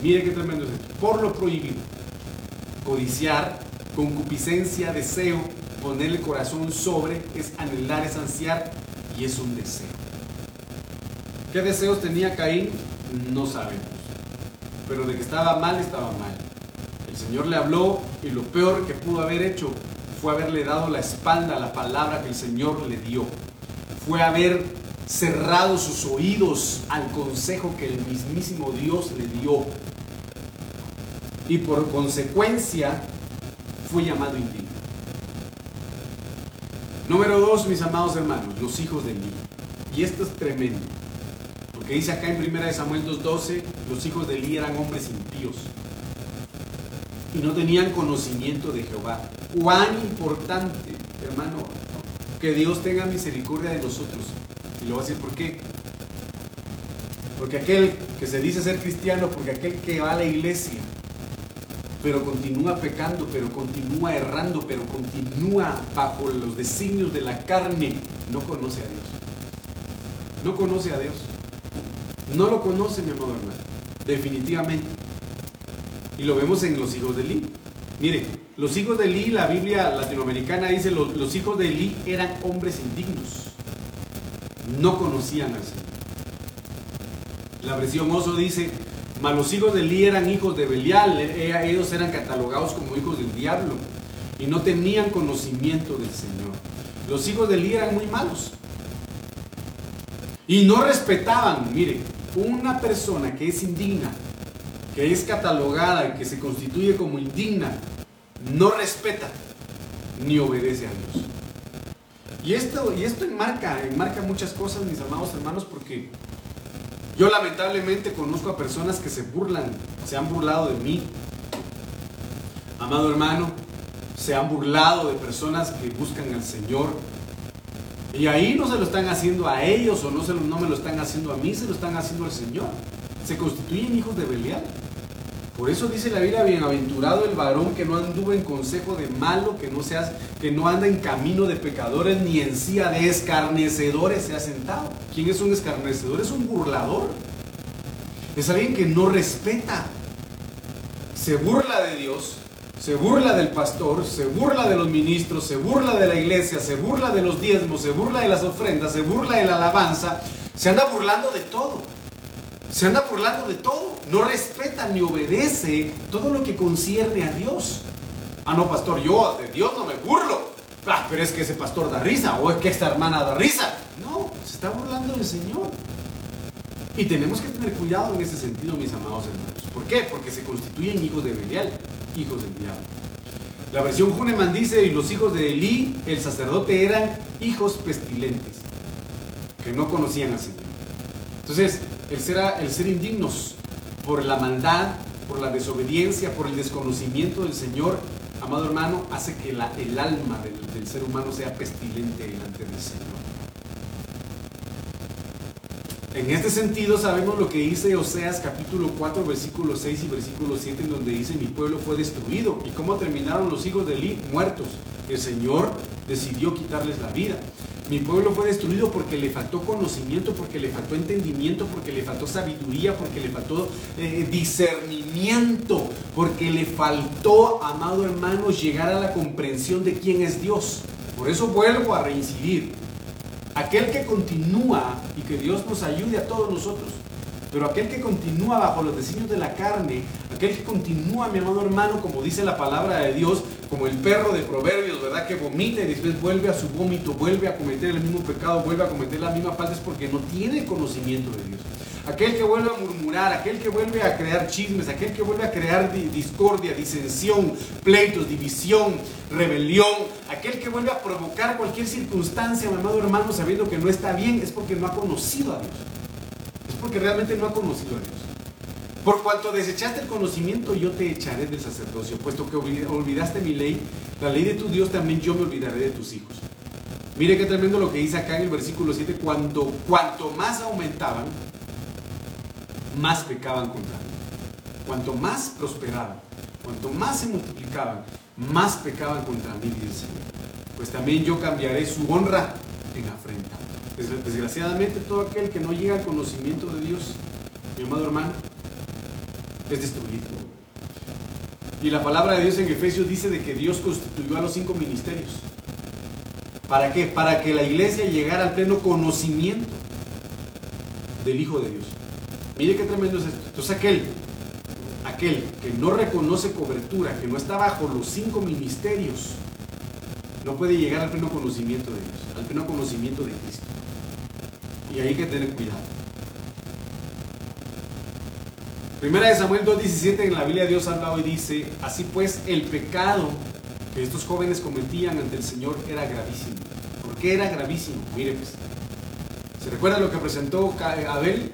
Mire qué tremendo es esto, por lo prohibido. Codiciar, concupiscencia, deseo, poner el corazón sobre, es anhelar, es ansiar y es un deseo. ¿Qué deseos tenía Caín? No sabemos. Pero de que estaba mal, estaba mal. El Señor le habló y lo peor que pudo haber hecho fue haberle dado la espalda a la palabra que el Señor le dio. Fue haber cerrado sus oídos al consejo que el mismísimo Dios le dio. Y por consecuencia fue llamado indigno. Número dos, mis amados hermanos, los hijos de Eli. Y esto es tremendo que dice acá en 1 Samuel 2.12, los hijos de Eli eran hombres impíos y no tenían conocimiento de Jehová. Cuán importante, hermano, que Dios tenga misericordia de nosotros. Y lo voy a decir por qué. Porque aquel que se dice ser cristiano, porque aquel que va a la iglesia, pero continúa pecando, pero continúa errando, pero continúa bajo los designios de la carne, no conoce a Dios. No conoce a Dios. No lo conoce, mi amado hermano. Definitivamente. Y lo vemos en los hijos de Eli. Mire, los hijos de Eli, la Biblia latinoamericana dice, los, hijos de Eli eran hombres indignos. No conocían al Señor. La versión Oso dice, los hijos de Eli eran hijos de Belial, e, ellos eran catalogados como hijos del diablo y no tenían conocimiento del Señor. Los hijos de Eli eran muy malos y no respetaban, mire, una persona que es indigna que es catalogada y que se constituye como indigna, no respeta ni obedece a Dios. Y esto, y esto enmarca, enmarca muchas cosas, mis amados hermanos, porque yo lamentablemente conozco a personas que se burlan, se han burlado de mí. Amado hermano, se han burlado de personas que buscan al Señor. Y ahí no se lo están haciendo a ellos o no, se no me lo están haciendo a mí, se lo están haciendo al Señor. Se constituyen hijos de Belial. Por eso dice la Biblia, bienaventurado el varón que no anduvo en consejo de malo, que no, seas, que no anda en camino de pecadores, ni en silla de escarnecedores se ha sentado. ¿Quién es un escarnecedor? Es un burlador. Es alguien que no respeta. Se burla de Dios, se burla del pastor, se burla de los ministros, se burla de la iglesia, se burla de los diezmos, se burla de las ofrendas, se burla de la alabanza, se anda burlando de todo. Se anda burlando de todo. No respeta ni obedece todo lo que concierne a Dios. Ah, no, pastor, yo de Dios no me burlo. Ah, pero es que ese pastor da risa o es que esta hermana da risa. No, se está burlando del Señor. Y tenemos que tener cuidado en ese sentido, mis amados hermanos. ¿Por qué? Porque se constituyen hijos de Belial, hijos del diablo. La versión Huneman dice, y los hijos de Elí, el sacerdote, eran hijos pestilentes, que no conocían al Señor. Entonces, el ser, el ser indignos por la maldad, por la desobediencia, por el desconocimiento del Señor, amado hermano, hace que el alma del, del ser humano sea pestilente delante del Señor. En este sentido sabemos lo que dice Oseas capítulo 4 versículo 6 y versículo 7 en donde dice mi pueblo fue destruido y cómo terminaron los hijos de Eli muertos. El Señor decidió quitarles la vida. Mi pueblo fue destruido porque le faltó conocimiento, porque le faltó entendimiento, porque le faltó sabiduría, porque le faltó eh, discernimiento, porque le faltó, amado hermano, llegar a la comprensión de quién es Dios. Por eso vuelvo a reincidir. Aquel que continúa y que Dios nos ayude a todos nosotros pero aquel que continúa bajo los designios de la carne, aquel que continúa, mi amado hermano, como dice la palabra de Dios, como el perro de Proverbios, ¿verdad? Que vomita y después vuelve a su vómito, vuelve a cometer el mismo pecado, vuelve a cometer la misma falta, es porque no tiene conocimiento de Dios. Aquel que vuelve a murmurar, aquel que vuelve a crear chismes, aquel que vuelve a crear discordia, disensión, pleitos, división, rebelión, aquel que vuelve a provocar cualquier circunstancia, mi amado hermano, sabiendo que no está bien, es porque no ha conocido a Dios porque realmente no ha conocido a Dios. Por cuanto desechaste el conocimiento, yo te echaré del sacerdocio, puesto que olvidaste mi ley, la ley de tu Dios, también yo me olvidaré de tus hijos. Mire qué tremendo lo que dice acá en el versículo 7, cuando cuanto más aumentaban, más pecaban contra mí. Cuanto más prosperaban, cuanto más se multiplicaban, más pecaban contra mí, dice el Señor. Pues también yo cambiaré su honra en afrenta. Desgraciadamente todo aquel que no llega al conocimiento de Dios, mi amado hermano, es destruido. Y la palabra de Dios en Efesios dice de que Dios constituyó a los cinco ministerios. ¿Para qué? Para que la iglesia llegara al pleno conocimiento del Hijo de Dios. Mire qué tremendo es esto. Entonces aquel, aquel que no reconoce cobertura, que no está bajo los cinco ministerios, no puede llegar al pleno conocimiento de Dios, al pleno conocimiento de Cristo. Y hay que tener cuidado. Primera de Samuel 2.17 en la Biblia Dios habla hoy dice, así pues el pecado que estos jóvenes cometían ante el Señor era gravísimo. ¿Por qué era gravísimo? Mire pues, ¿se recuerda lo que presentó Abel?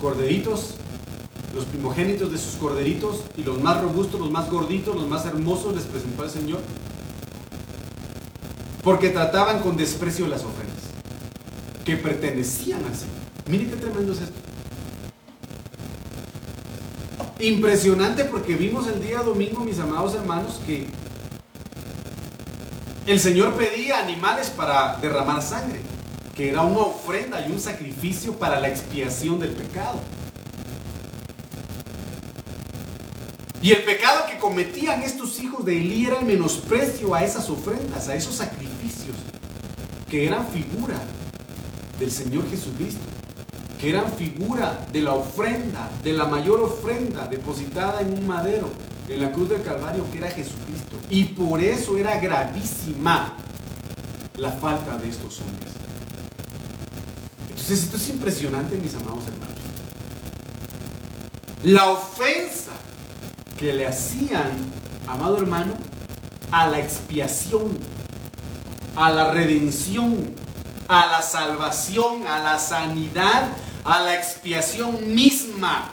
Corderitos, los primogénitos de sus corderitos y los más robustos, los más gorditos, los más hermosos les presentó al Señor. Porque trataban con desprecio las ofrendas que pertenecían al Señor. Mire qué tremendo es esto. Impresionante porque vimos el día domingo, mis amados hermanos, que el Señor pedía animales para derramar sangre, que era una ofrenda y un sacrificio para la expiación del pecado. Y el pecado que cometían estos hijos de Elí era el menosprecio a esas ofrendas, a esos sacrificios, que eran figura del Señor Jesucristo, que eran figura de la ofrenda, de la mayor ofrenda depositada en un madero, en la cruz del Calvario, que era Jesucristo. Y por eso era gravísima la falta de estos hombres. Entonces esto es impresionante, mis amados hermanos. la ofensa que le hacían, amado hermano, a la expiación, a la redención, a la salvación, a la sanidad, a la expiación misma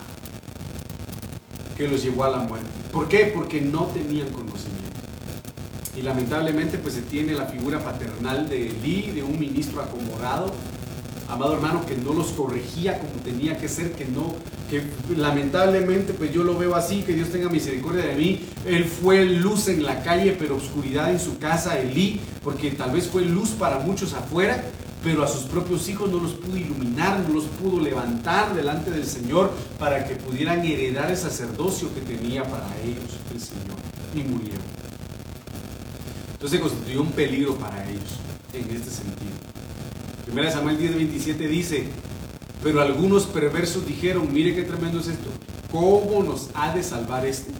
que los llevó a la muerte. ¿Por qué? Porque no tenían conocimiento. Y lamentablemente pues se tiene la figura paternal de Elí, de un ministro acomodado, amado hermano, que no los corregía como tenía que ser, que no, que lamentablemente pues yo lo veo así, que Dios tenga misericordia de mí. Él fue luz en la calle, pero oscuridad en su casa, Elí, porque tal vez fue luz para muchos afuera, pero a sus propios hijos no los pudo iluminar, no los pudo levantar delante del Señor para que pudieran heredar el sacerdocio que tenía para ellos el Señor. Y murieron. Entonces constituyó un peligro para ellos en este sentido. Primera Samuel 10:27 dice, pero algunos perversos dijeron, mire qué tremendo es esto, ¿cómo nos ha de salvar este?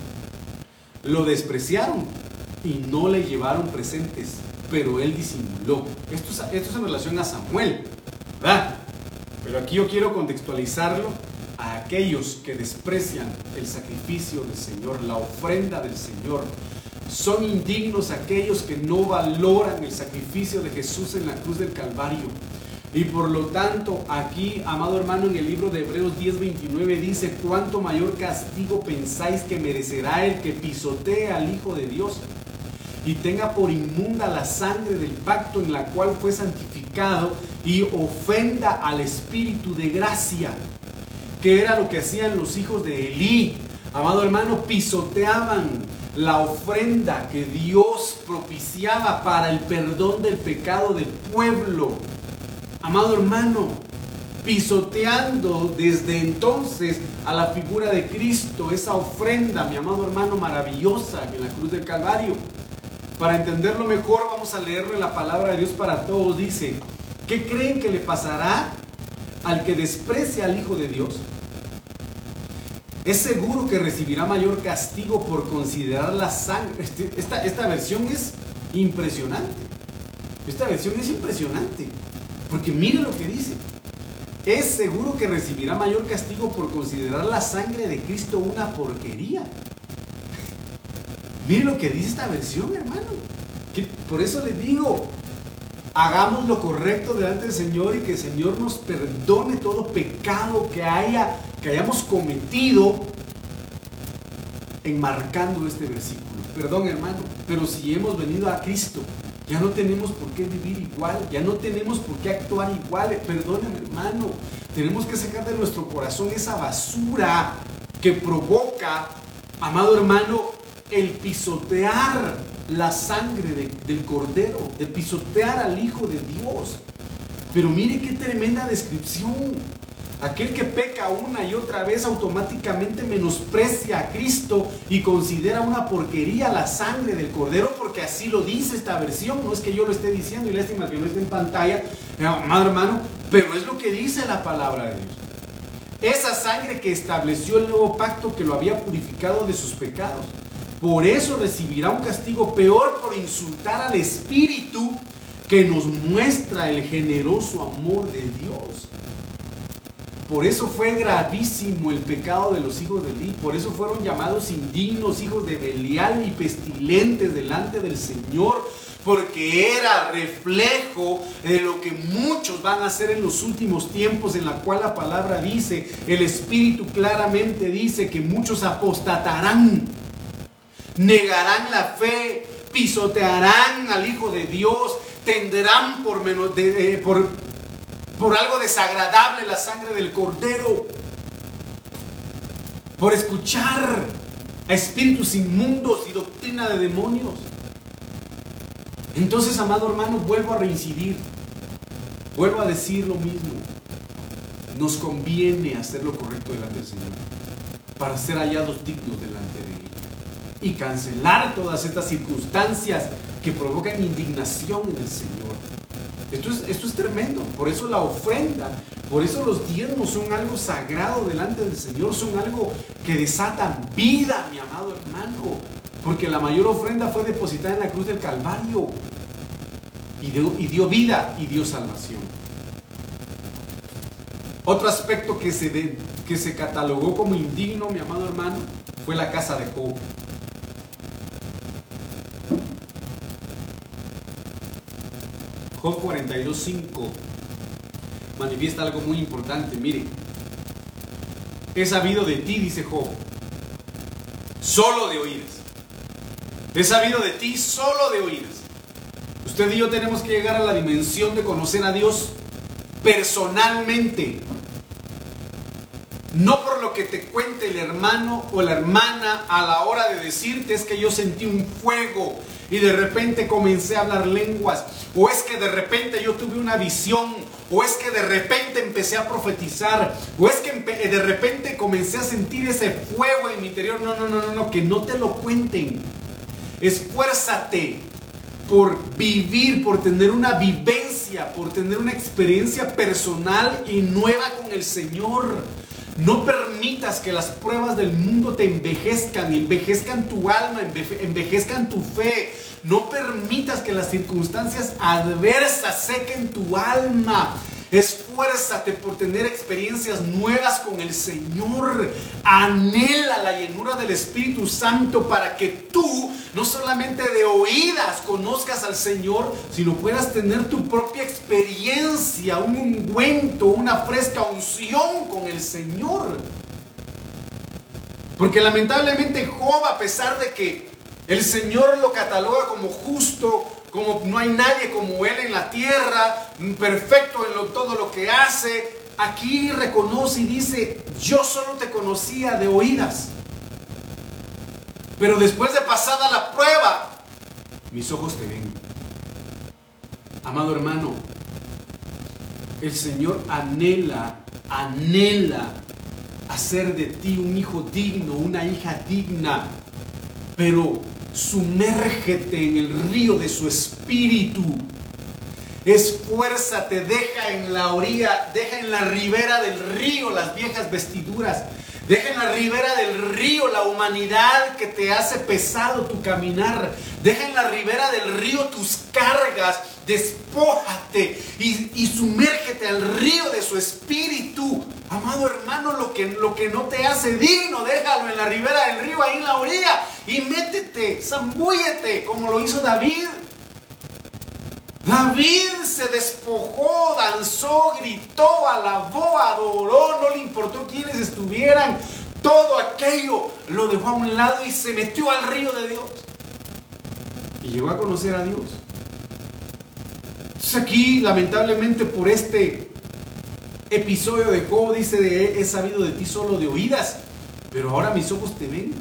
Lo despreciaron y no le llevaron presentes, pero él disimuló. Esto es, en relación a Samuel, ¿verdad? Pero aquí yo quiero contextualizarlo a aquellos que desprecian el sacrificio del Señor, la ofrenda del Señor. Son indignos aquellos que no valoran el sacrificio de Jesús en la cruz del Calvario. Y por lo tanto, aquí, amado hermano, en el libro de Hebreos 10:29 dice, ¿cuánto mayor castigo pensáis que merecerá el que pisotee al Hijo de Dios y tenga por inmunda la sangre del pacto en la cual fue santificado y ofenda al Espíritu de gracia? Que era lo que hacían los hijos de Elí. Amado hermano, pisoteaban la ofrenda que Dios propiciaba para el perdón del pecado del pueblo amado hermano, pisoteando desde entonces a la figura de Cristo, esa ofrenda, mi amado hermano, maravillosa en la cruz del Calvario. Para entenderlo mejor, vamos a leerle la palabra de Dios para todos. Dice, ¿qué creen que le pasará al que desprecia al Hijo de Dios? Es seguro que recibirá mayor castigo por considerar la sangre. Este, esta, esta versión es impresionante. Esta versión es impresionante. Porque mire lo que dice. Es seguro que recibirá mayor castigo por considerar la sangre de Cristo una porquería. Mire lo que dice esta versión, hermano. Por eso le digo, hagamos lo correcto delante del Señor y que el Señor nos perdone todo pecado que, haya, que hayamos cometido enmarcando este versículo. Perdón, hermano, pero si hemos venido a Cristo, ya no tenemos por qué vivir igual, ya no tenemos por qué actuar igual. Perdóname, hermano. Tenemos que sacar de nuestro corazón esa basura que provoca, amado hermano, el pisotear la sangre del cordero, el pisotear al Hijo de Dios. Pero mire qué tremenda descripción. Aquel que peca una y otra vez automáticamente menosprecia a Cristo y considera una porquería la sangre del cordero, porque así lo dice esta versión. No es que yo lo esté diciendo y lástima que no esté en pantalla, madre hermano, pero es lo que dice la palabra de Dios. Esa sangre que estableció el nuevo pacto que lo había purificado de sus pecados. Por eso recibirá un castigo peor por insultar al Espíritu que nos muestra el generoso amor de Dios. Por eso fue gravísimo el pecado de los hijos de Eli. Por eso fueron llamados indignos, hijos de Belial y pestilentes delante del Señor. Porque era reflejo de lo que muchos van a hacer en los últimos tiempos, en la cual la palabra dice, el Espíritu claramente dice que muchos apostatarán, negarán la fe, pisotearán al Hijo de Dios, tenderán por, menos de, por por algo desagradable la sangre del cordero, por escuchar a espíritus inmundos y doctrina de demonios. Entonces, amado hermano, vuelvo a reincidir, vuelvo a decir lo mismo. Nos conviene hacer lo correcto delante del Señor para ser hallados dignos delante de Él y cancelar todas estas circunstancias que provocan indignación en el Señor. Esto es, tremendo. Por eso la ofrenda, por eso los diezmos son algo sagrado delante del Señor, son algo que desatan vida, mi amado hermano. Porque la mayor ofrenda fue depositada en la cruz del Calvario. Y dio, y dio vida y dio salvación. Otro aspecto que se que se catalogó como indigno, mi amado hermano, fue la casa de Job. Job 42.5 manifiesta algo muy importante. Mire, he sabido de ti, dice Job, solo de oídas. He sabido de ti solo de oídas. Usted y yo tenemos que llegar a la dimensión de conocer a Dios personalmente. No por lo que te cuente el hermano o la hermana a la hora de decirte es que yo sentí un fuego y de repente comencé a hablar lenguas. O es que de repente yo tuve una visión. O es que de repente empecé a profetizar. O es que de repente comencé a sentir ese fuego en mi interior. No, no, no, no, no, que no te lo cuenten. Esfuérzate por vivir, por tener una vivencia, por tener una experiencia personal y nueva con el Señor. No permitas que las pruebas del mundo te envejezcan, envejezcan tu alma, envejezcan tu fe. No permitas que las circunstancias adversas sequen tu alma. Esfuérzate por tener experiencias nuevas con el Señor. Anhela la llenura del Espíritu Santo para que tú no solamente de oídas conozcas al Señor, sino puedas tener tu propia experiencia, un ungüento, una fresca unción con el Señor. Porque lamentablemente Job, a pesar de que el Señor lo cataloga como justo, como no hay nadie como Él en la tierra, perfecto en todo lo que hace. Aquí reconoce y dice, yo solo te conocía de oídas. Pero después de pasada la prueba, mis ojos te ven. Amado hermano, el Señor anhela, anhela hacer de ti un hijo digno, una hija digna. Pero Sumérgete en el río de su espíritu. Esfuérzate, deja en la orilla, deja en la ribera del río las viejas vestiduras. Deja en la ribera del río la humanidad que te hace pesado tu caminar. Deja en la ribera del río tus cargas. Despójate y, sumérgete al río de su espíritu. Amado hermano, lo que, no te hace digno, déjalo en la ribera del río, ahí en la orilla. Y métete, zambúyete, como lo hizo David. David se despojó, danzó, gritó, alabó, adoró, no le importó quiénes estuvieran. Todo aquello lo dejó a un lado y se metió al río de Dios. Y llegó a conocer a Dios. Entonces aquí, lamentablemente, por este episodio de Job, dice de he sabido de ti solo de oídas, pero ahora mis ojos te ven.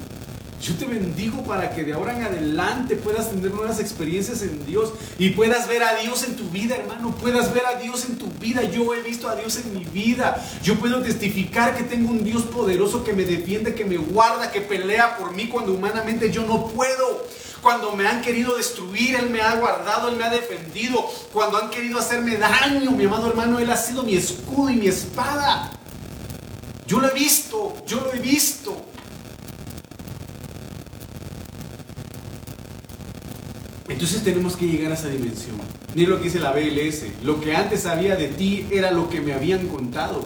Yo te bendigo para que de ahora en adelante puedas tener nuevas experiencias en Dios y puedas ver a Dios en tu vida, hermano. Puedas ver a Dios en tu vida. Yo he visto a Dios en mi vida. Yo puedo testificar que tengo un Dios poderoso que me defiende, que me guarda, que pelea por mí cuando humanamente yo no puedo. Cuando me han querido destruir, Él me ha guardado, Él me ha defendido. Cuando han querido hacerme daño, mi amado hermano, Él ha sido mi escudo y mi espada. Yo lo he visto, yo lo he visto. Entonces tenemos que llegar a esa dimensión. Mira lo que dice la BLS. Lo que antes sabía de ti era lo que me habían contado.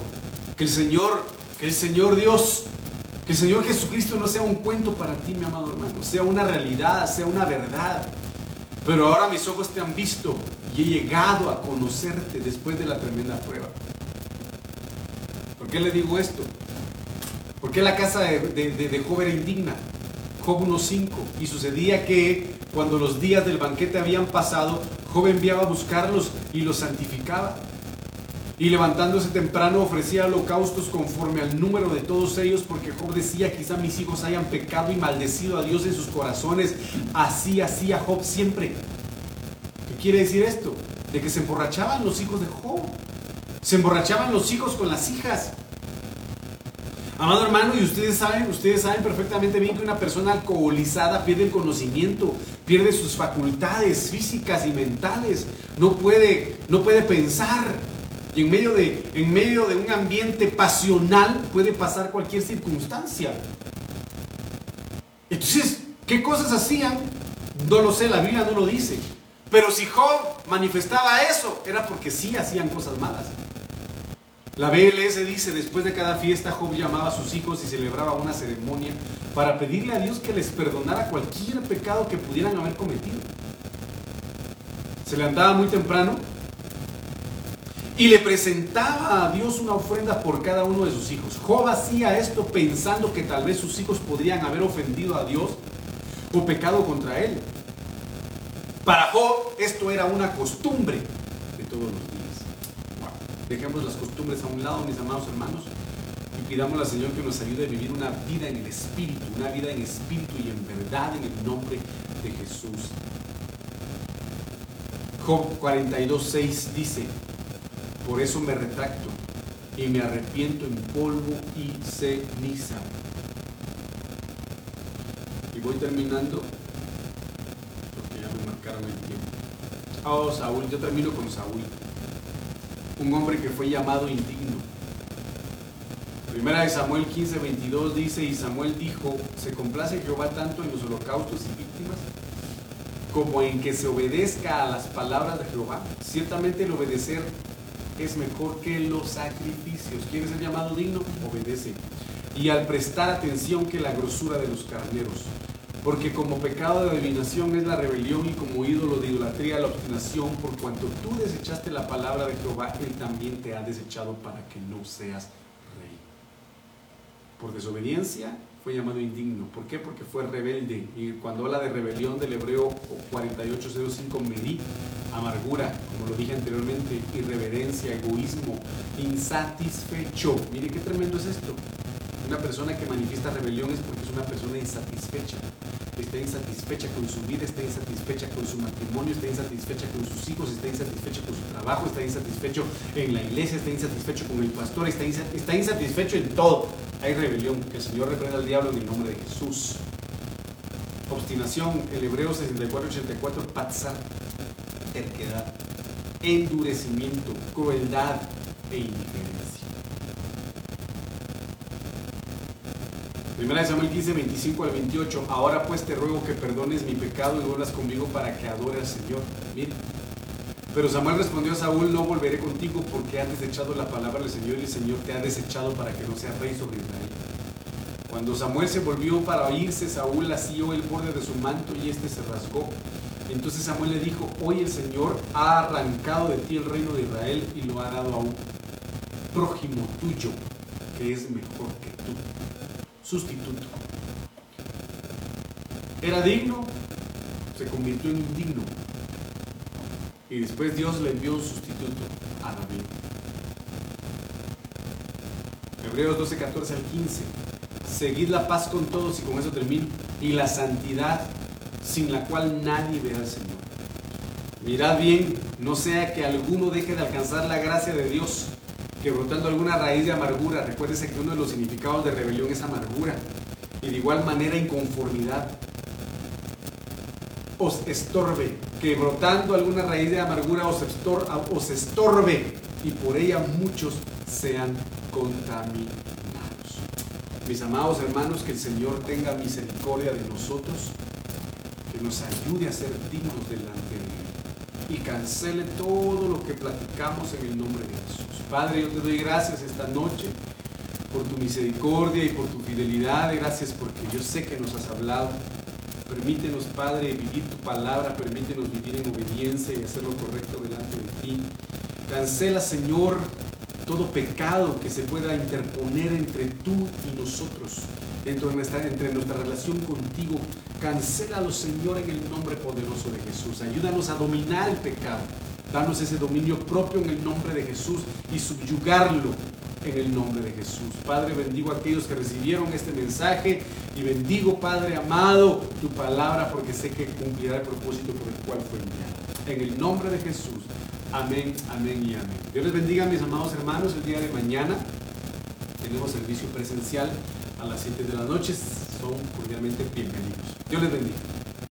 Que el Señor, que el Señor Dios, que el Señor Jesucristo no sea un cuento para ti, mi amado hermano. Sea una realidad, sea una verdad. Pero ahora mis ojos te han visto y he llegado a conocerte después de la tremenda prueba. ¿Por qué le digo esto? Porque la casa de, de Job era indigna. Job 1.5. Y sucedía que cuando los días del banquete habían pasado, Job enviaba a buscarlos y los santificaba. Y levantándose temprano ofrecía holocaustos conforme al número de todos ellos, porque Job decía, quizá mis hijos hayan pecado y maldecido a Dios en sus corazones. Así hacía Job siempre. ¿Qué quiere decir esto? De que se emborrachaban los hijos de Job. Se emborrachaban los hijos con las hijas. Amado hermano, y ustedes saben, ustedes saben perfectamente bien que una persona alcoholizada pierde el conocimiento, pierde sus facultades físicas y mentales, no puede, no puede pensar. Y en medio, de, en medio de un ambiente pasional puede pasar cualquier circunstancia. Entonces, ¿qué cosas hacían? No lo sé, la Biblia no lo dice. Pero si Job manifestaba eso, era porque sí hacían cosas malas. La BLS dice, después de cada fiesta, Job llamaba a sus hijos y celebraba una ceremonia para pedirle a Dios que les perdonara cualquier pecado que pudieran haber cometido. Se levantaba muy temprano y le presentaba a Dios una ofrenda por cada uno de sus hijos. Job hacía esto pensando que tal vez sus hijos podrían haber ofendido a Dios o pecado contra él. Para Job esto era una costumbre de todos los días. Dejemos las costumbres a un lado, mis amados hermanos, y pidamos al Señor que nos ayude a vivir una vida en el Espíritu, una vida en espíritu y en verdad en el nombre de Jesús. Job 42.6 dice, por eso me retracto y me arrepiento en polvo y ceniza. Y voy terminando, porque ya me marcaron el tiempo. Oh, Saúl, yo termino con Saúl un hombre que fue llamado indigno. Primera de Samuel 15, 22 dice, y Samuel dijo, se complace Jehová tanto en los holocaustos y víctimas como en que se obedezca a las palabras de Jehová. Ciertamente el obedecer es mejor que los sacrificios. ¿Quieres ser llamado digno? Obedece. Y al prestar atención que la grosura de los carneros. Porque como pecado de adivinación es la rebelión y como ídolo de idolatría la obstinación, por cuanto tú desechaste la palabra de Jehová, Él también te ha desechado para que no seas rey. Por desobediencia fue llamado indigno. ¿Por qué? Porque fue rebelde. Y cuando habla de rebelión del hebreo 4805, medí, amargura, como lo dije anteriormente, irreverencia, egoísmo, insatisfecho. Mire qué tremendo es esto. Una persona que manifiesta rebelión es porque es una persona insatisfecha. Está insatisfecha con su vida, está insatisfecha con su matrimonio, está insatisfecha con sus hijos, está insatisfecha con su trabajo, está insatisfecho en la iglesia, está insatisfecho con el pastor, está, insatisfecho en todo. Hay rebelión. Que el Señor reprenda al diablo en el nombre de Jesús. Obstinación, el hebreo 64-84, patzar, terquedad, endurecimiento, crueldad e indiferencia. Primera de Samuel 15, 25 al 28. Ahora pues te ruego que perdones mi pecado y vuelvas conmigo para que adore al Señor. Mira. Pero Samuel respondió a Saúl, no volveré contigo porque has desechado la palabra del Señor y el Señor te ha desechado para que no seas rey sobre Israel. Cuando Samuel se volvió para oírse, Saúl asió el borde de su manto y éste se rasgó. Entonces Samuel le dijo, hoy el Señor ha arrancado de ti el reino de Israel y lo ha dado a un prójimo tuyo que es mejor que tú sustituto. Era digno, se convirtió en indigno. Y después Dios le envió un sustituto a David. Hebreos 12, 14 al 15. Seguid la paz con todos y con eso termino. Y la santidad sin la cual nadie verá al Señor. Mirad bien, no sea que alguno deje de alcanzar la gracia de Dios que brotando alguna raíz de amargura, recuérdese que uno de los significados de rebelión es amargura, y de igual manera inconformidad, os estorbe, que brotando alguna raíz de amargura os, estorbe, y por ella muchos sean contaminados. Mis amados hermanos, que el Señor tenga misericordia de nosotros, que nos ayude a ser dignos delante de Él y cancele todo lo que platicamos en el nombre de Jesús. Padre, yo te doy gracias esta noche por tu misericordia y por tu fidelidad. Gracias porque yo sé que nos has hablado. Permítenos, Padre, vivir tu palabra. Permítenos vivir en obediencia y hacer lo correcto delante de ti. Cancela, Señor, todo pecado que se pueda interponer entre tú y nosotros, entre nuestra, entre nuestra relación contigo. Cancélalo, Señor, en el nombre poderoso de Jesús. Ayúdanos a dominar el pecado Danos ese dominio propio en el nombre de Jesús y subyugarlo en el nombre de Jesús. Padre, bendigo a aquellos que recibieron este mensaje y bendigo, Padre amado, tu palabra porque sé que cumplirá el propósito por el cual fue enviado. En el nombre de Jesús. Amén, amén y amén. Dios les bendiga, mis amados hermanos. El día de mañana tenemos servicio presencial a las 7 de la noche. Son cordialmente bienvenidos. Dios les bendiga.